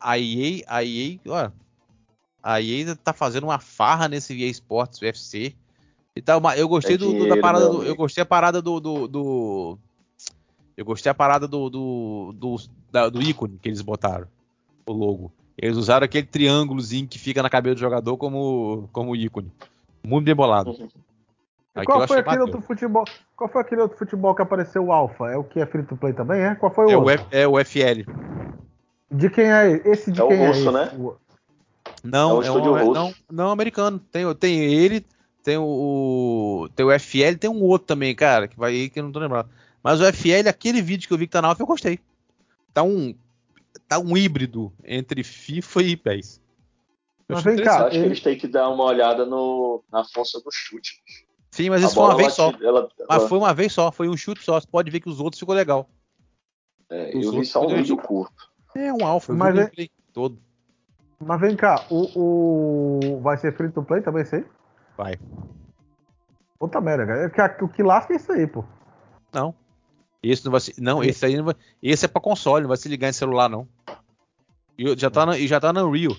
a EA, a EA, ó, a EA tá fazendo uma farra nesse EA Sports UFC. E tá uma, eu gostei é do, dinheiro, da parada do, eu gostei a parada do, do, do eu gostei a parada do do, do, da, do ícone que eles botaram, o logo. Eles usaram aquele triângulozinho que fica na cabeça do jogador como, como ícone. Muito bem bolado. Uhum. Qual foi aquele outro futebol? Qual foi aquele outro futebol que apareceu o Alpha? É o que é free to play também, é? Qual foi o é outro? O F, é o FL. De quem é esse? De é quem o russo, é né? Não, é, um, é um, não, não americano. Tem, tem ele, tem o tem o FL, tem um outro também, cara, que vai aí que eu não tô lembrando. Mas o FL, aquele vídeo que eu vi que tá na Alpha, eu gostei. Tá um tá um híbrido entre FIFA e PES. Mas vem cá, acho ele... que eles têm que dar uma olhada no, na força do chute. Sim, mas isso foi uma vez só. Ela, mas foi uma vez só, foi um chute só. Você pode ver que os outros ficou legal. É, eu vi só um vídeo curto. É um alfa, mas vi é... todo. Mas vem cá, o, o, vai ser free to play também isso aí? Vai. Puta merda, cara. O que lasca é isso aí, pô. Não. Esse não vai ser. Não, esse aí não vai. Esse é pra console, não vai se ligar em celular, não. E já tá na, já tá na Unreal.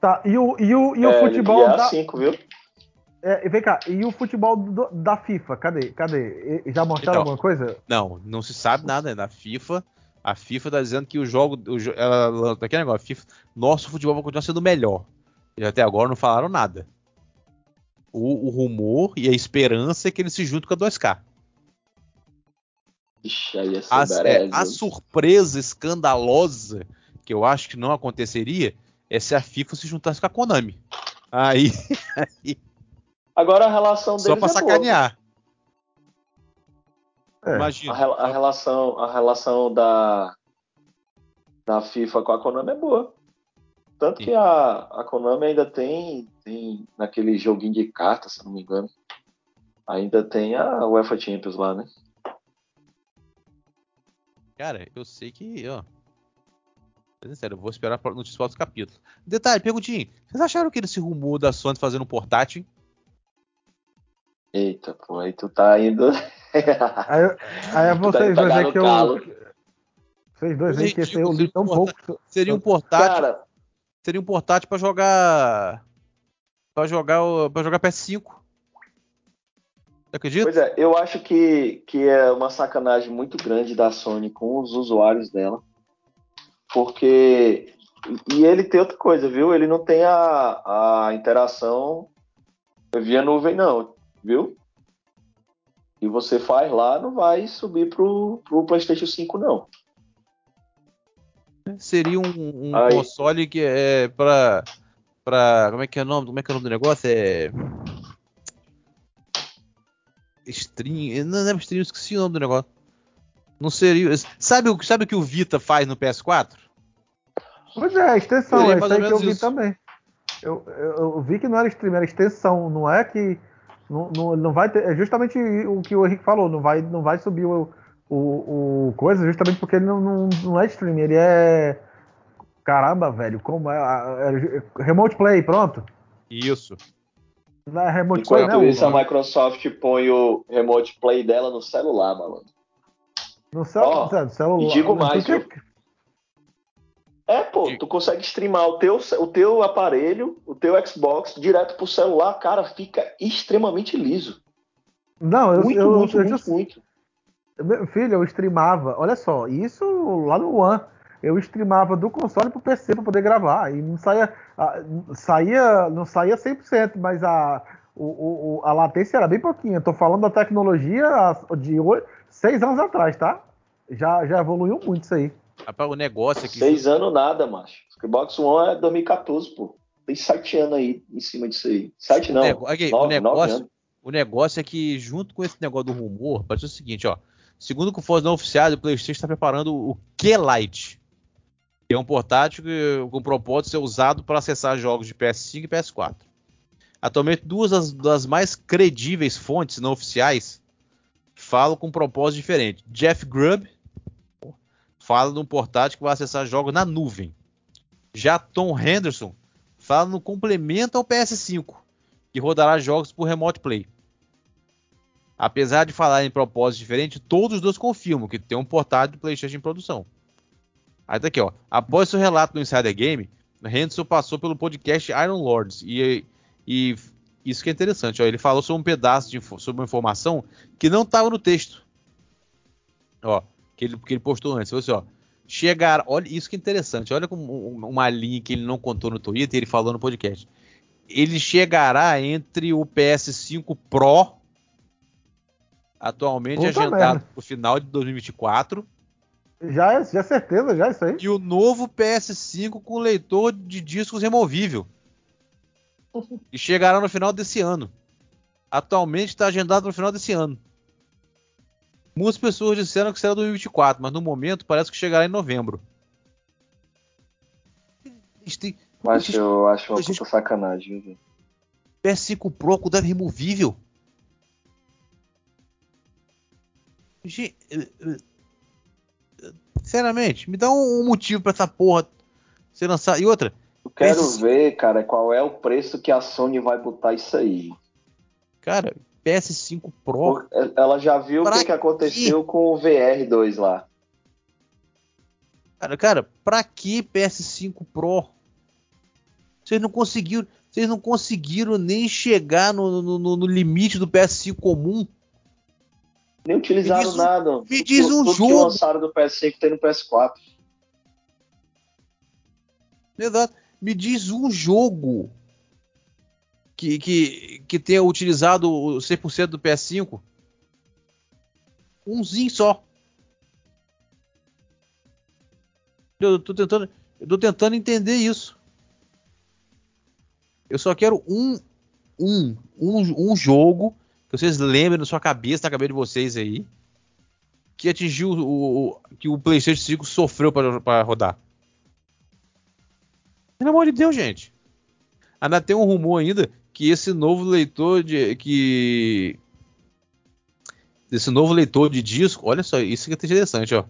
Tá, e o, e o, e o é, futebol. Da... 5, viu? É, vem cá, e o futebol do, da FIFA? Cadê? Cadê? Já mostraram então, alguma coisa? Não, não se sabe nada né, da FIFA. A FIFA tá dizendo que o jogo. O, ela, aquele negócio, FIFA, nosso futebol vai continuar sendo melhor. E até agora não falaram nada. O, o rumor e a esperança é que ele se junte com a 2K. Ixi, aí a, é, a surpresa escandalosa, que eu acho que não aconteceria, é se a FIFA se juntasse com a Konami. Aí. aí Agora a relação deles Só pra é sacanear. É. Imagina. A, a, relação, a relação da, da FIFA com a Konami é boa. Tanto Sim. que a, a Konami ainda tem, tem naquele joguinho de cartas, se não me engano, ainda tem a UEFA Champions lá, né? Cara, eu sei que, ó. Sério, eu vou esperar no notícia dos capítulos. Detalhe, perguntinho. Vocês acharam que esse rumor da Sony fazendo um portátil? Eita, pô, aí tu tá indo. aí, aí é vocês dois aí que eu. Vocês dois aí que eu li tão pouco. Seria um portátil. Cara, seria um portátil pra jogar. Pra jogar, pra jogar PS5. Acredita? Pois é, eu acho que, que é uma sacanagem muito grande da Sony com os usuários dela. Porque. E ele tem outra coisa, viu? Ele não tem a, a interação via nuvem, não viu? E você faz lá, não vai subir pro, pro PlayStation 5, não. Seria um, um console que é pra, pra. Como é que é o nome? Como é que é o nome do negócio? É. Stream. Não lembro stream, esqueci o nome do negócio. Não seria. Sabe o sabe que o Vita faz no PS4? Pois é, a extensão, é isso aí que eu vi isso. também. Eu, eu, eu, vi que não era stream, era extensão, não é que Não, não, não vai ter. É justamente o que o Henrique falou, não vai, não vai subir o, o, o coisa, justamente porque ele não, não, não é streaming, ele é. Caramba, velho, como é, é, é Remote Play, pronto. Isso. Não é Remote Enquanto Play, não, isso, a Microsoft põe o Remote Play dela no celular, malandro. No cel oh, celular. E digo mais, viu? É, pô, tu consegue streamar o teu, o teu aparelho, o teu Xbox, direto pro celular, cara, fica extremamente liso. Não, eu, muito, eu, muito, eu, muito, muito. Meu filho, eu streamava, olha só, isso lá no One, eu streamava do console pro PC para poder gravar e não saía, saía, não saía 100%, mas a, o, o, a latência era bem pouquinha. Tô falando da tecnologia de 8, 6 anos atrás, tá? Já, já evoluiu muito isso aí. Rapaz, o negócio aqui. Seis anos nada, macho. Xbox One é 2014, pô. Tem sete anos aí em cima disso aí. Sete não. O, okay, nove, o, negócio, o negócio é que, junto com esse negócio do rumor, pode ser o seguinte, ó. Segundo o Forza não oficial, o PlayStation está preparando o Q-Lite, que é um portátil que, com propósito de ser usado para acessar jogos de PS5 e PS4. Atualmente, duas das, das mais credíveis fontes não oficiais falam com um propósito diferente. Jeff Grubb fala num portátil que vai acessar jogos na nuvem. Já Tom Henderson fala no complemento ao PS5, que rodará jogos por Remote Play. Apesar de falar em propósitos diferentes, todos os dois confirmam que tem um portátil do PlayStation em produção. Aí tá aqui, ó. Após seu relato no Insider Game, Henderson passou pelo podcast Iron Lords e, e isso que é interessante, ó. Ele falou sobre um pedaço de sobre uma informação que não estava no texto. Ó, que ele, que ele postou antes. Assim, ó, chegar, olha isso que é interessante. Olha como uma linha que ele não contou no Twitter, ele falou no podcast. Ele chegará entre o PS5 Pro, atualmente Puta agendado para o final de 2024. Já é, já é certeza, já é isso aí. E o novo PS5 com leitor de discos removível. e chegará no final desse ano. Atualmente está agendado no final desse ano. Muitas pessoas disseram que será 2024, mas no momento parece que chegará em novembro. Tem... Mas eu acho uma gente... puta sacanagem, viu? PS5 Pro com drive removível? Gente, eh, eh, sinceramente, me dá um motivo para essa porra ser lançada. E outra. Eu quero PS5... ver, cara, qual é o preço que a Sony vai botar isso aí. Cara, PS5 Pro. Ela já viu o que, que, aconteceu com o VR2 lá. Cara, cara, pra que PS5 Pro? Vocês não conseguiram, vocês não conseguiram nem chegar no, no, no limite do PS5 comum. Nem utilizaram me nada. Me diz um tudo jogo. que lançaram do PS5 tem no PS4. Exato. Me diz um jogo que, que, que tenha utilizado o 100% do PS5? Umzinho só. Eu tô tentando, eu tô tentando entender isso. Eu só quero um, um, um, um jogo que vocês lembrem na sua cabeça, na cabeça de vocês aí, que atingiu o, o que o PlayStation 5 sofreu para rodar. Pelo amor de Deus, gente. Ainda tem um rumor ainda que esse novo leitor de que esse novo leitor de disco, olha só, isso que é interessante, ó.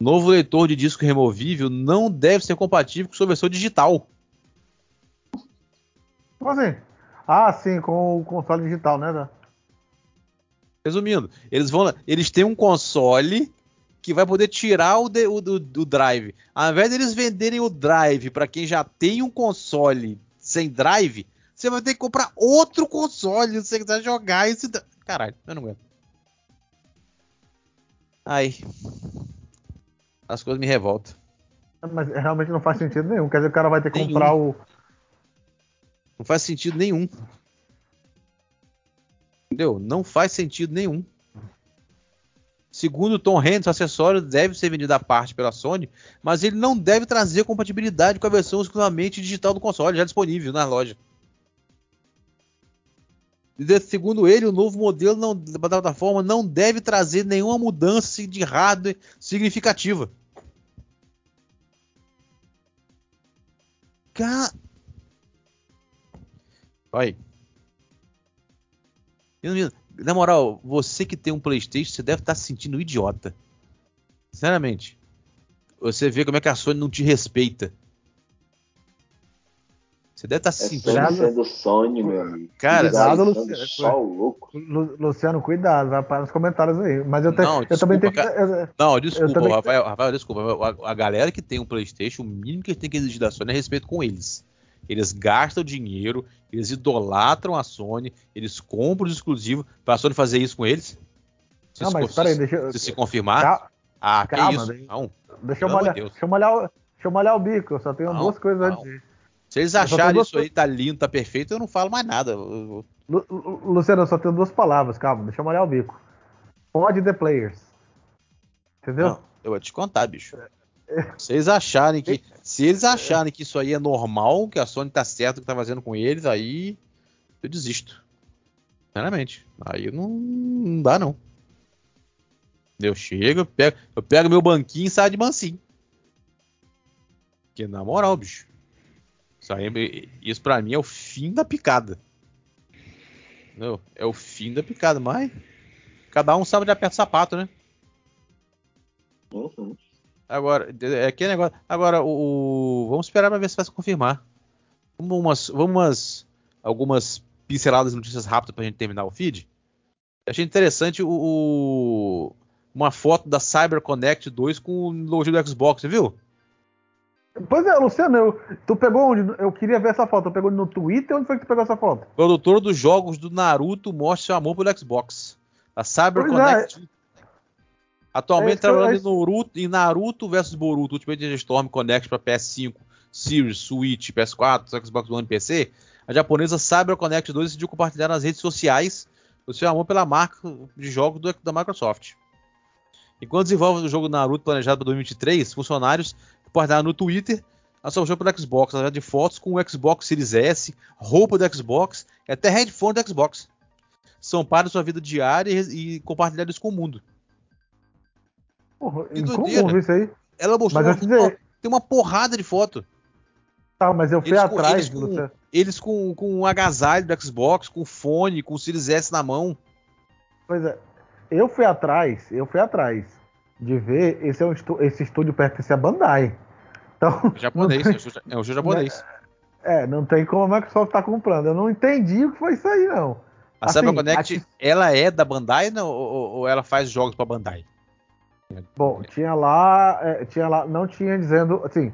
Novo leitor de disco removível não deve ser compatível com sua versão digital. Como assim? Ah, sim, com o console digital, né? Resumindo, eles vão, eles têm um console que vai poder tirar o, o, o, o drive. Ao invés deles venderem o drive para quem já tem um console sem drive, você vai ter que comprar outro console se você quiser jogar esse. Caralho, eu não aguento. Ai. As coisas me revoltam. Mas realmente não faz sentido nenhum. Quer dizer, o cara vai ter que nenhum. comprar o. Não faz sentido nenhum. Entendeu? Não faz sentido nenhum. Segundo Tom Hanks, o acessório deve ser vendido à parte pela Sony, mas ele não deve trazer compatibilidade com a versão exclusivamente digital do console já disponível na loja. Segundo ele, o novo modelo não, da plataforma não deve trazer nenhuma mudança de hardware significativa. Cara. Aí. Na moral, você que tem um PlayStation, você deve estar se sentindo idiota. Sinceramente. Você vê como é que a Sony não te respeita. Você deve estar se É sentindo. Sony sendo Sony, meu amigo. Cara, Cuidado, Luciano. Só louco. Lu- Luciano, cuidado, vai para nos comentários aí. Mas eu, te- Não, eu também tenho desculpa, que. Não, desculpa, Rafael, Rafael, desculpa. A, a galera que tem um PlayStation, o mínimo que tem que exigir da Sony é respeito com eles. Eles gastam dinheiro, eles idolatram a Sony, eles compram os exclusivos para a Sony fazer isso com eles. Se Não, se- mas peraí, deixa eu. se, se confirmar, Cal- ah, que calma, isso? daí- Não. Deixa eu Deus. deixa eu molhar, o- deixa eu molhar o bico, eu só tenho Não, duas coisas não. a dizer. Se eles acharem duas isso aí tá lindo, tá perfeito, eu não falo mais nada. Eu- Lu- Lu- Luciano, eu só tenho duas palavras, calma, deixa eu molhar o bico. Pode the players. Entendeu? Não, eu vou te contar, bicho. Se eles acharem que. Se eles acharem que isso aí é normal, que a Sony tá certo o que tá fazendo com eles, aí eu desisto. Sinceramente. Aí não, não dá, não. Eu chego, eu pego, eu pego meu banquinho e saio de mansinho. Porque na moral, bicho. Isso, aí, isso pra mim é o fim da picada. Entendeu? É o fim da picada, mas. Cada um sabe de aperta o sapato, né? Uhum. Agora, é que negócio. Agora, o, o- vamos esperar para ver se vai se confirmar. Vamos umas, vamos umas algumas pinceladas notícias rápidas para a gente terminar o feed. Achei interessante o, o- uma foto da CyberConnect 2 com o logo do Xbox, você viu? Pois é, Luciano, eu, tu pegou onde? Eu queria ver essa foto. Tu pegou no Twitter? Onde foi que tu pegou essa foto? Produtor dos jogos do Naruto mostra seu amor pelo Xbox. A CyberConnect. Atualmente É que eu- trabalhando é em Naruto, em Naruto vs Boruto Ultimate Ninja Storm Connect para PS5, Series, Switch, PS4, Xbox One e PC, a japonesa CyberConnect 2 decidiu compartilhar nas redes sociais o seu amor pela marca de jogos do- da Microsoft. Enquanto desenvolve o jogo Naruto planejado para 2023, funcionários compartilharam no Twitter a sua pelo Xbox, através de fotos com o Xbox Series S, roupa do Xbox e até headphone do Xbox. São parte da sua vida diária e, e compartilhar isso com o mundo. Porra, ver isso aí. Ela mostrou uma- dizer, tem uma porrada de foto. tá, mas eu fui Eles com- atrás, eles com-. Eles com, com um agasalho do Xbox, com fone, com o Series S na mão. Pois é, eu fui atrás, eu fui atrás de ver, esse, é um estu- esse estúdio pertence a Bandai. Então, É japonês, é um jogo- é um japonês. é, não tem como a Microsoft estar comprando. Eu não entendi o que foi isso aí, não. A Assim, CyberConnect, aqui- ela é da Bandai não, ou, ou ela faz jogos pra Bandai? Bom, tinha lá, é, tinha lá, não tinha dizendo, assim,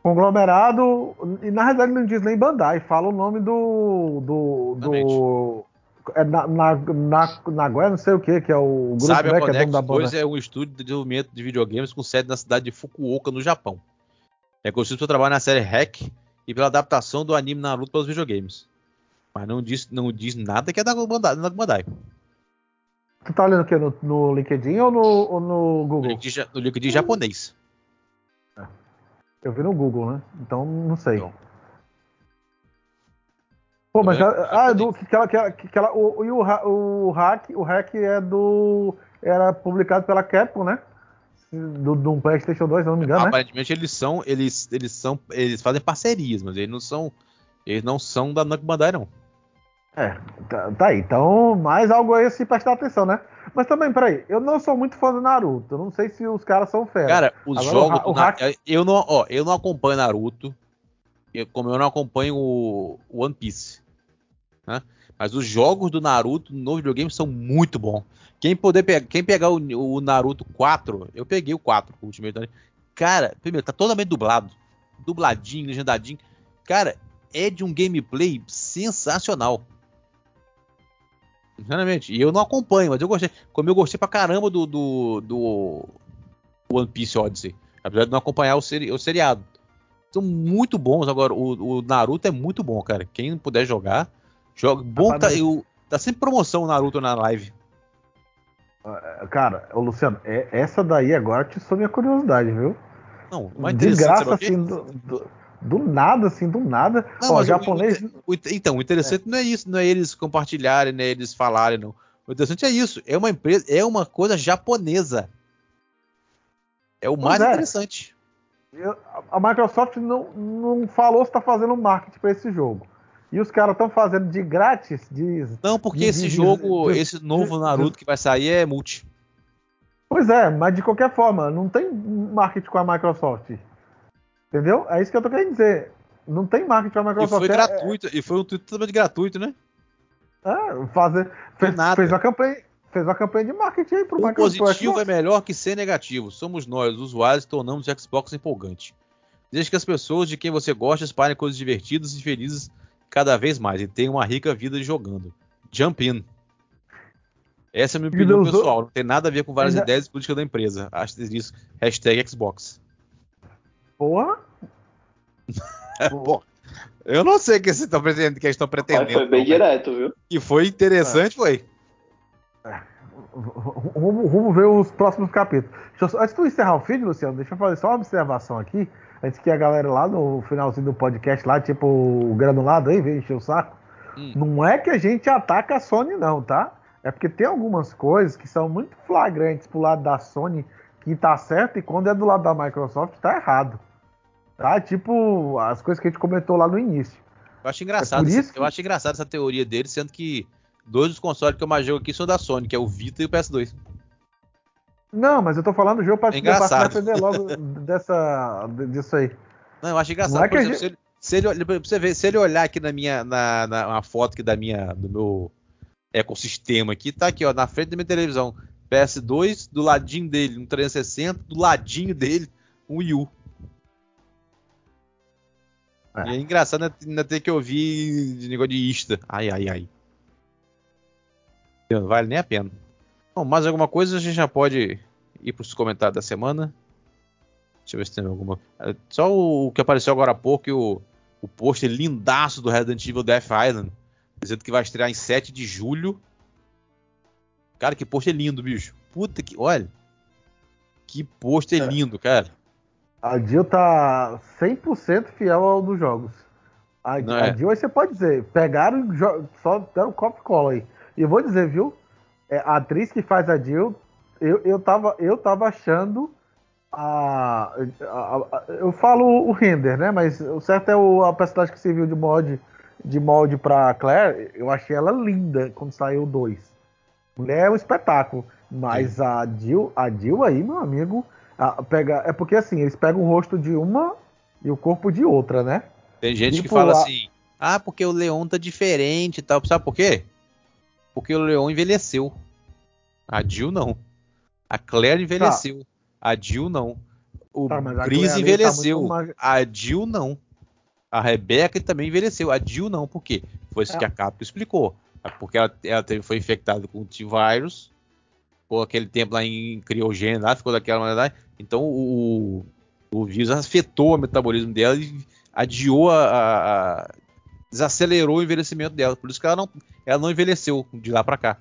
conglomerado, e na realidade não diz nem Bandai, fala o nome do, do, do é na, na, na, Nagoya, não sei o que, que é o grupo né, que é dono da banda. 2 é um estúdio de desenvolvimento de videogames com sede na cidade de Fukuoka, no Japão. É conhecido pelo trabalho na série Hack e pela adaptação do anime Naruto para os videogames. Mas não diz, não diz nada que é da Bandai. Da Bandai. Tu tá olhando o quê? No, no LinkedIn ou no, ou no No Google? link de ja- no link de japonês. Eu vi no Google, né? Então não sei. Então. Pô, mas É, ah, é do, que ela, que ela, que ela, o, e o, o hack, o hack é do era publicado pela Capcom, né? Do, do PlayStation 2, se não me engano, né? Aparentemente eles são, eles, eles são, eles fazem parcerias, mas eles não são, eles não são da Namco Bandai não. É, tá, tá aí. Então, mais algo aí se prestar atenção, né? Mas também, peraí, eu não sou muito fã do Naruto. Eu não sei se os caras são fera. Cara, os Agora, jogos o o Na- eu não, ó, eu não acompanho Naruto, eu- como eu não acompanho o o One Piece, né? Mas os jogos do Naruto no videogame são muito bons. Quem poder pe- quem pegar o, o Naruto 4, eu peguei o 4, o Ultimate Naruto. Cara, primeiro tá totalmente dublado, dubladinho, legendadinho. Cara, é de um gameplay sensacional. Sinceramente, e eu não acompanho, mas eu gostei. Como eu gostei pra caramba do, do, do One Piece Odyssey. Apesar de não acompanhar o, seri o seriado. São muito bons. Agora, o, o Naruto é muito bom, cara. Quem puder jogar, joga. Bom, tá, eu, tá sempre promoção o Naruto na live. Cara, ô Luciano, é- essa daí agora atiçou minha curiosidade, viu? Não, De graça, o assim, do, do, do nada, assim, do nada. Não, Ó, mas o- japonês. o- então, o interessante não é isso, não é eles compartilharem, não é eles falarem, não. O interessante é isso. É uma empresa, é uma coisa japonesa. É o mais Pois é. interessante. eu- a Microsoft não, não falou se tá fazendo marketing para esse jogo. E os caras estão fazendo de grátis. De, Não, porque de- esse de- jogo, de- esse novo Naruto que vai sair é multi. Pois é, mas de qualquer forma, não tem marketing com a Microsoft. Entendeu? É isso que eu tô querendo dizer. Não tem marketing com a E Microsoft. foi É- gratuito, e foi um tweet totalmente gratuito, né? É, fazer, fez, nada. fez uma campanha, fez uma campanha de marketing aí pro O Microsoft. positivo é melhor que ser negativo. Somos nós, os usuários, tornamos o Xbox empolgante. Desde que as pessoas de quem você gosta espalhem coisas divertidas e felizes cada vez mais e tenham uma rica vida jogando. Jump in. Essa é a minha opinião pessoal. Não tem nada a ver com várias Ainda- ideias políticas da empresa. Acho isso. Hashtag Xbox. Porra. Bom, eu não sei o que, vocês estão pretendendo, que eles estão Mas pretendendo. foi bem direto, viu? E foi interessante, foi. Vamos, vamos ver os próximos capítulos. Eu antes de encerrar o feed, Luciano, deixa eu fazer só uma observação aqui. Antes que a galera lá no finalzinho do podcast, lá, tipo o granulado aí, veio encher o saco. Hum. Não é que a gente ataca a Sony, não, tá? É porque tem algumas coisas que são muito flagrantes pro lado da Sony que tá certo e quando é do lado da Microsoft tá errado. Tá? Tipo as coisas que a gente comentou lá no início. Eu acho engraçado, É essa- que- eu acho engraçado essa teoria dele, sendo que dois dos consoles que eu mais jogo aqui são da Sony, que é o Vita e o PS2. Não, mas eu tô falando do jogo pra É engraçado. logo dessa, disso aí. Não, eu acho engraçado. É por que exemplo, se, ele, se, ele, você ver, se ele olhar aqui na minha na, na uma foto aqui da minha do meu ecossistema aqui, tá aqui, ó, na frente da minha televisão, PS2, do ladinho dele, um 360, do ladinho dele, um Wii U. É. E é engraçado ainda- ainda ter que ouvir de negócio de Insta. Ai, ai, ai. Não vale nem a pena. Bom, mais alguma coisa a gente já pode ir para os comentários da semana. Deixa eu ver se tem alguma. é, Só o que apareceu agora há pouco, e o, o pôster lindaço do Resident Evil Death Island, dizendo que vai estrear em 7 de julho. Cara, que pôster lindo, bicho. Puta que. Olha. Que pôster É. lindo, cara. A Jill tá 100% fiel ao dos jogos. A, Não a é? Jill, aí você pode dizer, pegaram só deram copo cola aí. E eu vou dizer, viu? é, a atriz que faz a Jill, eu, eu, tava, eu tava achando a, a- a- Eu falo o render, né? Mas o certo é o, a personagem que serviu de molde, de molde pra Claire. Eu achei ela linda quando saiu o 2. Mulher é um espetáculo. Mas a Jill, a Jill aí, meu amigo. Pega, é porque assim, eles pegam o rosto de uma e o corpo de outra, né? Tem gente que Tipo, fala a- assim: ah, porque o Leon tá diferente e tal. Sabe por quê? Porque o Leon envelheceu. A Jill não. A Claire envelheceu. A Jill não. O Tá, Chris tá envelheceu. muito mais- A Jill não. A Rebecca também envelheceu. A Jill não. Por quê? Foi isso É. que a Capcom explicou. É Porque ela, ela foi infectada com o T-Virus. Ficou aquele tempo lá em criogênio, lá, ficou daquela maneira. Então o, o vírus afetou o metabolismo dela e adiou a, a- a- desacelerou o envelhecimento dela. Por isso que ela não, ela não envelheceu de lá pra cá.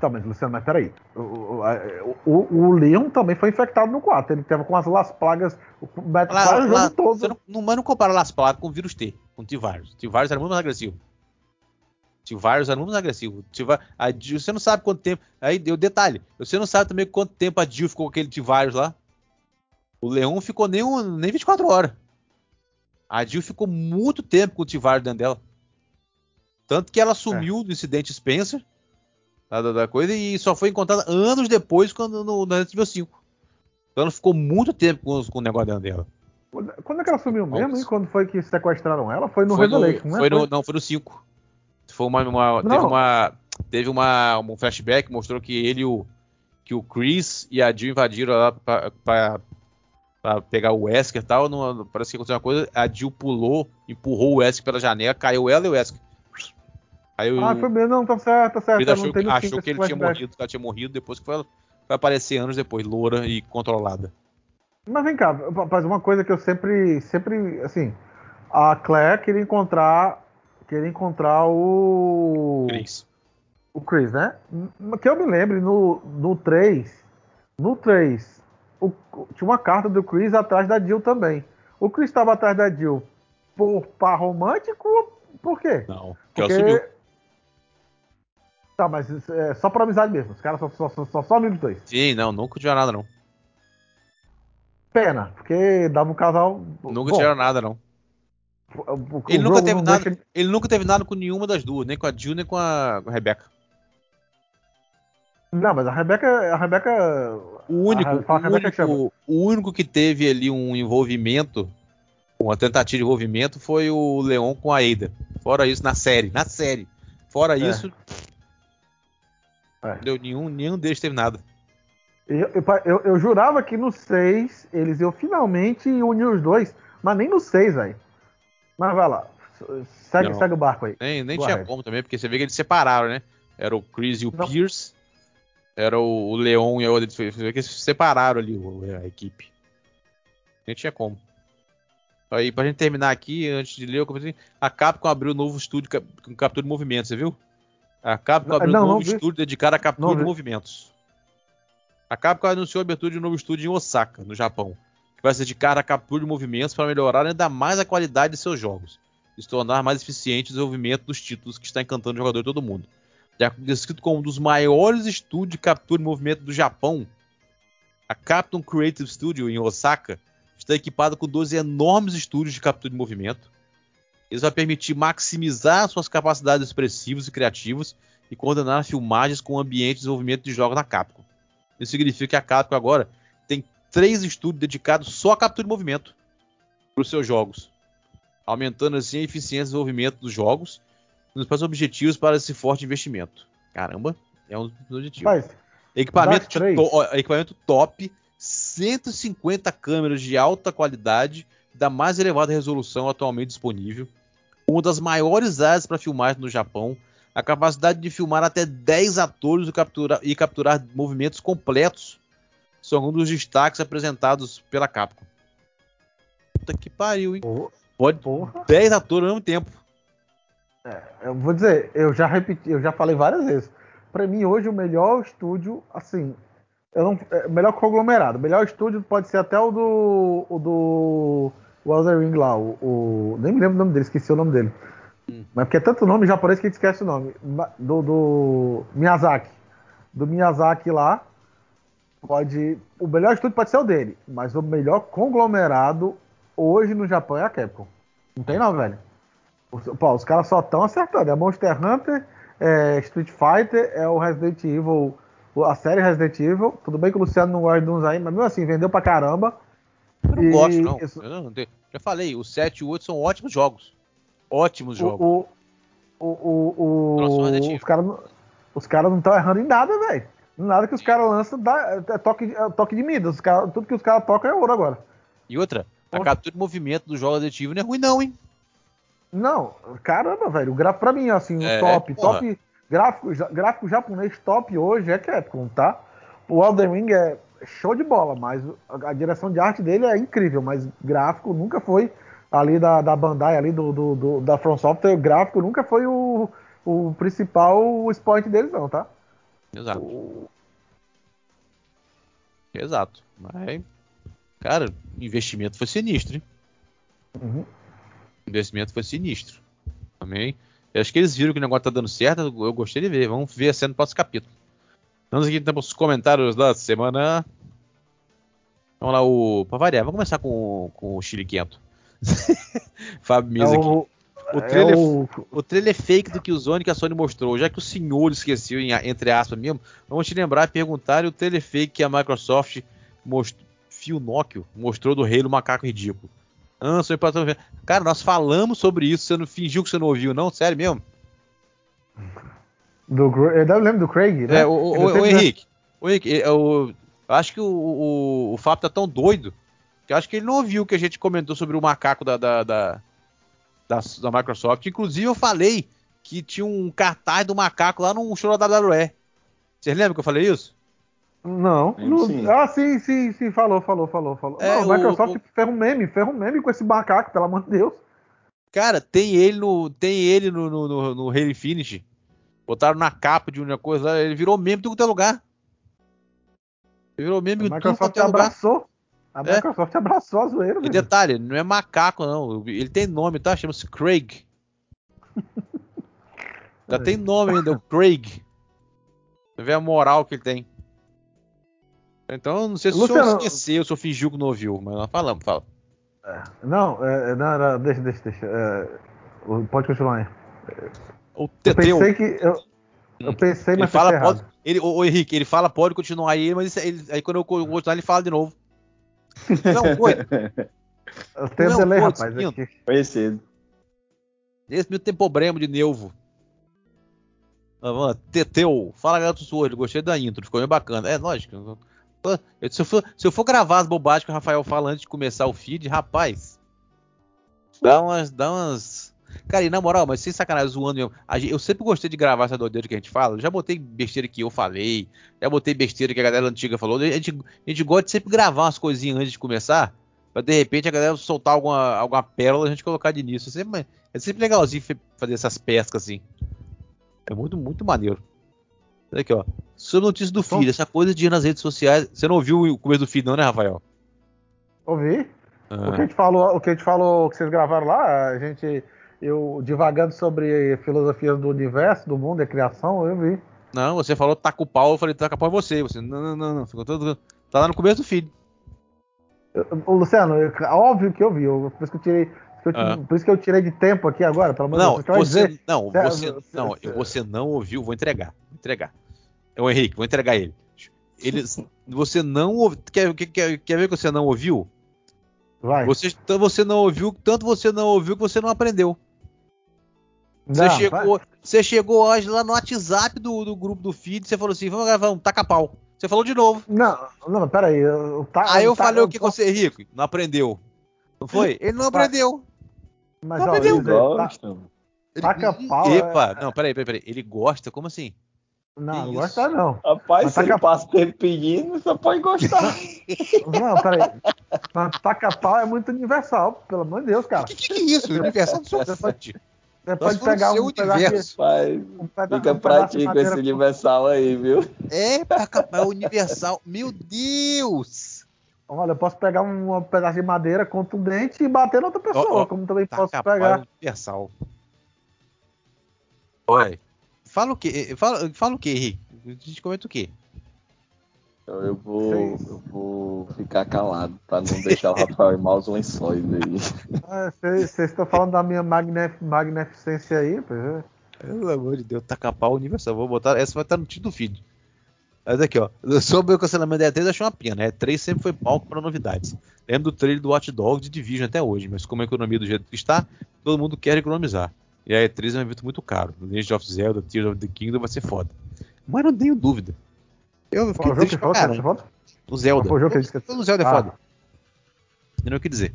Tá, mas Luciano, mas peraí. O, o, o, Leon também foi infectado no 4. Ele teve com as las plagas. O Lá- lá- todo. você não, não, mas não compara Las Plagas com o vírus T, com o T-Virus. O T-Virus era muito mais agressivo. O T-Virus era muito mais agressivo. O T-Vi- a Jill- você não sabe quanto tempo. Aí deu detalhe. Você não sabe também quanto tempo a Jill ficou com aquele T-Virus lá. O Leon ficou nem, um- nem 24 horas. A Jill ficou muito tempo com o T-Virus dentro dela. Tanto que ela sumiu do incidente Spencer. Da, da- da coisa, e só foi encontrada anos depois quando no, no Resident Evil 5. Então ela ficou muito tempo com, com o negócio dentro dela. Quando é que ela sumiu mesmo, hein? Quando foi que sequestraram ela? Foi no foi no, Revelation, né? foi no- Foi- não, foi no 5. Foi uma, uma- teve Não. uma teve uma um flashback que mostrou que ele e o que o Chris e a Jill invadiram lá pra, pra- pra pegar o Wesker e tal, numa- parece que aconteceu uma coisa, a Jill pulou, empurrou o Wesker pela janela, caiu ela e o Wesker. Aí Ah, foi mesmo. Não, tá certo, tá certo. Chris eu achou, não tenho achou que ele tinha morrido, que ela tinha morrido depois que foi, foi aparecer anos depois, loura e controlada. Mas vem cá, rapaz, uma coisa que eu sempre, sempre, assim, a Claire queria encontrar, queria encontrar o Chris. o Chris, né? M- Que eu me lembre, no, no 3, no 3, o- tinha uma carta do Chris atrás da Jill também. O Chris estava atrás da Jill por par romântico? Por quê? Não, que ela sumiu. Tá, mas é só por amizade mesmo. Os caras só, só, só, só, só amigos dois. Sim, não, nunca tiveram nada não. Pena, porque dava um casal. Nunca bom. tiveram nada não. O- Ele nunca, teve nada, deixa- ele nunca teve nada com nenhuma das duas, nem com a Jill, nem com a, com a Rebecca. Não, mas a Rebeca. A Rebeca. O único, a Rebecca chama. único, o único que teve ali um envolvimento, uma tentativa de envolvimento, foi o Leon com a Ada. Fora isso, na série, na série. Fora É. isso, É. deu nenhum, nenhum deles teve nada. Eu, eu, eu- eu jurava que no 6 eles iam finalmente unir os dois, mas nem no 6, velho. Mas vai lá. Segue, segue o barco aí. Nem, nem tinha como também, porque você vê que eles separaram, né? Era o Chris e o Não. Pierce. Era o, o Leon e a outra. Você vê que eles separaram ali a equipe. Nem tinha como. Aí, pra gente terminar aqui, antes de ler, eu comecei. A Capcom abriu um novo estúdio com captura de movimentos, você viu? A Capcom abriu não, um novo estúdio dedicado à captura Não de vi. movimentos. A Capcom anunciou a abertura de um novo estúdio em Osaka, no Japão, que vai se dedicar à captura de movimentos para melhorar ainda mais a qualidade de seus jogos e se tornar mais eficiente o desenvolvimento dos títulos que está encantando o jogador de todo mundo. Já descrito como um dos maiores estúdios de captura de movimento do Japão, a Capcom Creative Studio em Osaka está equipada com 12 enormes estúdios de captura de movimento. Isso vai permitir maximizar suas capacidades expressivas e criativas e coordenar filmagens com o ambiente de desenvolvimento de jogos da Capcom. Isso significa que a Capcom agora três estúdios dedicados só à captura de movimento para os seus jogos, aumentando assim a eficiência de desenvolvimento dos jogos e nos principais objetivos para esse forte investimento. Caramba, é um dos objetivos. Mas, Equipamento, to- equipamento top, 150 câmeras de alta qualidade da mais elevada resolução atualmente disponível, uma das maiores áreas para filmagem no Japão, a capacidade de filmar até 10 atores e capturar, e capturar movimentos completos são alguns dos destaques apresentados pela Capcom. Puta que pariu, hein? pô, Pode porra. 10 atores ao mesmo tempo. Eu vou dizer, eu já repeti, eu já falei várias vezes. Pra mim, hoje, o melhor estúdio, assim, eu não, é, melhor conglomerado. Melhor estúdio pode ser até o do. O do. O Elden Ring lá, o, o- Nem me lembro o nome dele, esqueci o nome dele. Hum. Mas porque é tanto nome japonês que a gente esquece o nome. Do, do Miyazaki. Do Miyazaki lá. Pode. O melhor estúdio pode ser o dele. Mas o melhor conglomerado hoje no Japão é a Capcom. Não tem não, velho. Os, pô, os caras só estão acertando. É Monster Hunter, é Street Fighter, é o Resident Evil, a série Resident Evil. Tudo bem que o Luciano não gosta de uns aí, mas mesmo assim, vendeu pra caramba. Eu não E gosto, não. isso- Eu não já falei, o 7 e o 8 são ótimos jogos. Ótimos jogos. O, o, o, o, o- Evil. os os caras não estão errando em nada, velho. Nada que os caras lançam dá, é, toque, de- é toque de Midas. Cara- tudo que os caras tocam é ouro agora. E outra, a captura de movimento do jogo Evil não é ruim, não, hein? Não, caramba, velho. O gráfico pra mim, assim, É, top, porra. top. Gráfico, gráfico japonês top hoje é Capcom, tá? O Elden Ring é show de bola, mas a, direção de arte dele é incrível, mas gráfico nunca foi ali da, da Bandai, ali do, do, do- da From Software, gráfico nunca foi o, o principal expoente deles, não, tá? Exato, O- exato. Mas, cara, o investimento foi sinistro, hein? Uhum. O investimento foi sinistro. Também. Eu acho que eles viram que o negócio tá dando certo, eu gostei de ver. Vamos ver a cena no próximo capítulo. Vamos aqui então os comentários da semana. Vamos lá, o. Pra variar, vamos começar com, com o Chile Quento. Fábio Misa é aqui. O, O é trailer, o- o trailer fake do que o Zone que a Sony mostrou, já que o senhor esqueceu, entre aspas mesmo, vamos te lembrar e perguntar o trailer fake que a Microsoft mostrou, mostrou do rei do macaco ridículo. Ah, Sony pra ver. Cara, nós falamos sobre isso, você não fingiu que você não ouviu, não? Sério mesmo? do, eu lembro do Craig, né? É, o, o, o, Henrique, o Henrique, é, eu acho que o, o, o Fábio tá tão doido que eu acho que ele não ouviu o que a gente comentou sobre o macaco da, da, da, da, da Microsoft. Inclusive, eu falei que tinha um cartaz do macaco lá no show da WWE. Vocês lembram que eu falei isso? Não, sim. Ah, sim, sim, sim, falou, falou, falou, falou. É, não, o- a Microsoft o- fez um meme, fez um meme com esse macaco, pelo amor de Deus. Cara, tem ele no, tem ele no, no, no, no Halo Infinite. Botaram na capa de uma coisa lá, ele virou meme em todo quanto é lugar. Ele virou meme Microsoft quanto é lugar. abraçou. A É. Microsoft abraçou a zoeira, E detalhe, não é macaco, não. Ele tem nome, tá? Chama-se Craig. Já tem nome ainda, o Craig. Você vê a moral que ele tem. Então, eu não sei se o senhor Luciano- esqueceu, se eu fingiu que não ouviu, mas nós falamos, fala. Não, é, não, não, deixa, deixa, deixa. É, pode continuar aí. O Eu Teteu. pensei que. Eu, eu pensei, Ele mas fala, pode, errado. ele, ô, ô, Henrique, ele fala, pode continuar aí, mas ele- aí quando eu co- continuar, ele fala de novo. Não, foi. Eu tenho Não, delay, rapaz. Aqui. Conhecido. Esse meu tem problema de nervo. Ah, Teteu, fala gato sujo, gostei da intro, ficou bem bacana. É, lógico. se, eu for, se eu for gravar as bobagens que o Rafael fala antes de começar o feed, rapaz, dá umas. Dá umas... Cara, e na moral, mas sem sacanagem, zoando mesmo. eu sempre gostei de gravar essa doideira que a gente fala. Já botei besteira que eu falei, já botei besteira que a galera antiga falou. A gente, a gente gosta de sempre gravar umas coisinhas antes de começar, pra de repente a galera soltar alguma, alguma pérola e a gente colocar de início. É sempre, é sempre legalzinho fazer essas pescas assim. É muito, muito maneiro. Olha aqui, ó. Sobre notícias do Então- feed, essa coisa de ir nas redes sociais. Você não ouviu o começo do feed, não, né, Rafael? Ouvi? O Ah, que a gente falou, o que a gente falou que vocês gravaram lá, a gente. Eu divagando sobre filosofias do universo, do mundo, da criação, eu vi. não, você falou taca o pau, eu falei taca o pau é você. Você, não, não, não, não. Ficou todo, tá lá no começo do Ô, Luciano, eu- óbvio que eu vi. eu- por, isso que eu tirei, por isso que eu- Ah. por isso que eu tirei de tempo aqui agora, pelo de Não, Deus. Você vai você, dizer- não, Cê- você, cê- não, cê- você não ouviu, vou entregar, vou entregar. É o Henrique, vou entregar ele. Ele, você não ouviu, quer, quer, quer, quer ver que você não ouviu? Vai. Você, então você não ouviu, tanto você não ouviu que você não aprendeu. Você Não, chegou, você chegou hoje lá no WhatsApp do, do grupo do feed, você falou assim, vamos gravar um taca-pau. Você falou de novo. Não, não, peraí. Eu, tá, Aí eu tá- falei o que com você, Rico? Não aprendeu. Não foi? Ele não Vai. aprendeu. Mas, Não ó, aprendeu. Luiz, tá- Gosto. Ele- Taca pau, Epa, é- não, peraí, peraí, peraí. Ele gosta? Como assim? Não, não Isso. gosta não. Rapaz, Mas se tá ele passa tempo pedindo, só pode gostar. Não, peraí. Mas taca pau é muito universal, pelo amor de Deus, cara. O que, que, que é isso? Universal do seu. Você pode pegar um pedaço de- universo. Pai, um fica um pedaço com madeira esse universal aí, viu? É, taca-pau universal. Meu Deus! Olha, eu posso pegar um, pedaço de madeira contundente e bater na outra pessoa, Ó, ó, como também posso Taca-pau pegar. universal. Oi. Fala o quê? Fala, fala o quê, Henrique? A gente comenta o quê? Então eu vou, Sim. eu vou ficar calado pra não deixar o Rafael ir maus lençóis aí. Ah, Vocês estão falando da minha magnef- magnificência aí, pois é. Pelo amor de Deus, taca-pau universal. Vou botar. Essa vai estar no título do feed. Mas aqui, ó. Sobre o cancelamento da E3, eu achei uma pena. A E3 sempre foi palco para novidades. Lembro do trailer do Watch Dogs de Division até hoje, mas como a economia do jeito que está, todo mundo quer economizar. E a E3 é um evento muito caro. O Legend of Zelda, Tears of the Kingdom vai ser foda. Mas não tenho dúvida. Eu fiquei Qual jogo triste que pra falou? O Zelda. Qual o jogo que ele disse? O Zelda é Ah. foda. Entendeu o que dizer?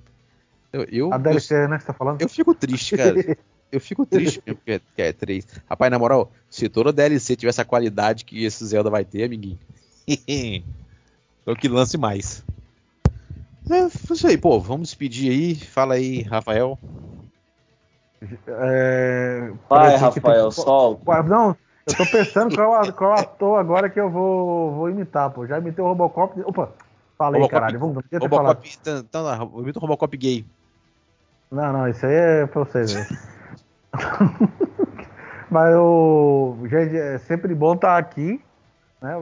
Eu, eu, A eu, DLC, né, que você tá falando? eu fico triste, cara. Eu fico triste mesmo que é, que é 3. Rapaz, na moral, se toda DLC tivesse a qualidade que esse Zelda vai ter, amiguinho. então que lance mais. É isso aí, pô. Vamos despedir aí. Fala aí, Rafael. É, Vai, que Rafael, tem- solta. Não, eu tô pensando qual, qual ator agora que eu vou, vou imitar, pô. Já imitei o Robocop. Opa, falei, Robocop- caralho. Vamos, ter falado. Robocop. Lá, imita o Robocop gay. Não, não, isso aí é pra vocês aí. Mas o. Gente, é sempre bom estar aqui, né?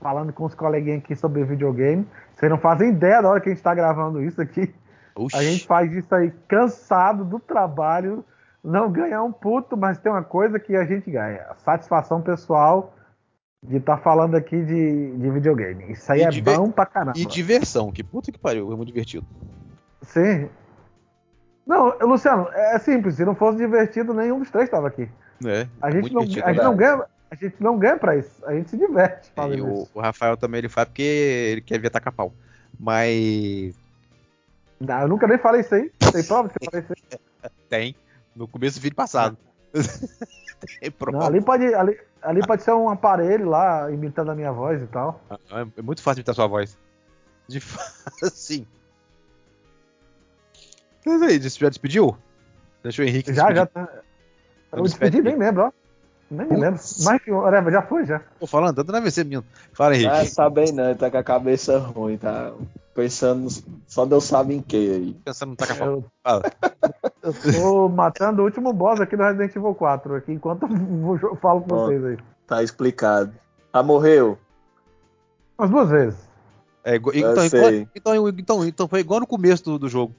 Falando com os coleguinhas aqui sobre videogame. Vocês não fazem ideia da hora que a gente tá gravando isso aqui. Oxi. A gente faz isso aí cansado do trabalho, não ganha um puto, mas tem uma coisa que a gente ganha: a satisfação pessoal de estar falando aqui de, de videogame. Isso aí E é diver- bom pra caramba. E diversão. Que puta que pariu. É muito divertido. Sim. Não, Luciano, é simples. Se não fosse divertido, nenhum dos três estava aqui. É, A gente, muito não, divertido. a, gente né? não ganha, a gente não ganha pra isso. A gente se diverte E o, o Rafael também ele faz porque ele quer ver tacar pau. Mas Não, eu nunca nem falei isso aí. Tem prova que eu falei isso aí. tem. No começo do vídeo passado. prova. Não, ali, pode, ali, ali pode ser um aparelho lá imitando a minha voz e tal. Ah, É muito fácil imitar sua voz. De fato, sim. Mas aí, já despediu? Deixa o Henrique Já, despedir. já. Tá. Eu despedi, nem lembro, ó. Nem me lembro. Mas que whatever, já foi, já. Tô falando, tanto na VC, menino. Fala, Henrique. Ah, tá bem não, ele tá com a cabeça ruim, tá pensando, só Deus sabe em que aí. Pensando no pau. Eu, Fala. eu tô matando o último boss aqui do Resident Evil 4, aqui, enquanto eu falo com Ó. vocês aí. Tá explicado. Ah, morreu? Umas duas vezes. É, então, então, então, então foi igual no começo do, do jogo.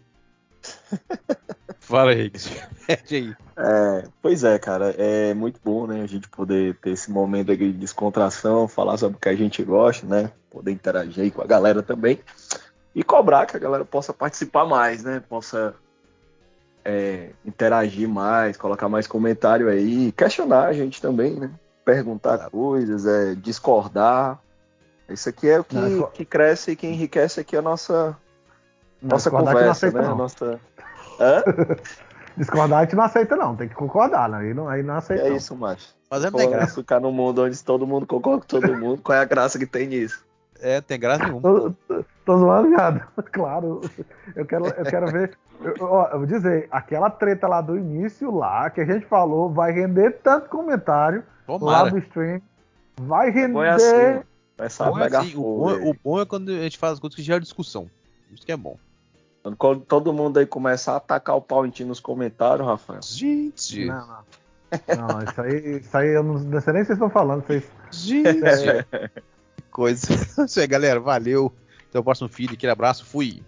Fala aí, mete aí. É, pois é, cara, é muito bom, né, a gente poder ter esse momento de descontração, falar sobre o que a gente gosta, né, poder interagir aí com a galera também e cobrar que a galera possa participar mais, né, possa é, interagir mais, colocar mais comentário aí, questionar a gente também, né, perguntar coisas, é, discordar. Isso aqui é o que, que cresce e que enriquece aqui a nossa nossa conversa, né? não. Nossa... Hã? Discordar a gente não aceita, não. Tem que concordar, né? Aí não, aí não aceita. É não. isso, macho. Mas é, tem graça. Ficar num mundo onde todo mundo concorda com todo mundo, qual é a graça que tem nisso? É, tem graça nenhuma. Tô, tô, tô zoando, viado. Claro. Eu quero, eu quero ver. Eu, ó, eu vou dizer, aquela treta lá do início, lá, que a gente falou, vai render tanto comentário lá Tomara. do stream. Vai render. Bom é assim, começar O bom, é assim, o, bom, aí. o bom é quando a gente faz as coisas que gera discussão. Isso que é bom. Quando todo mundo aí começar a atacar o pau em ti nos comentários, Rafael. Gente, Não, não. Não, isso aí, isso aí eu não, não sei nem se vocês estão falando. Vocês... gente. que coisa. Isso aí, galera. Valeu. Até o próximo feed. Aquele abraço. Fui.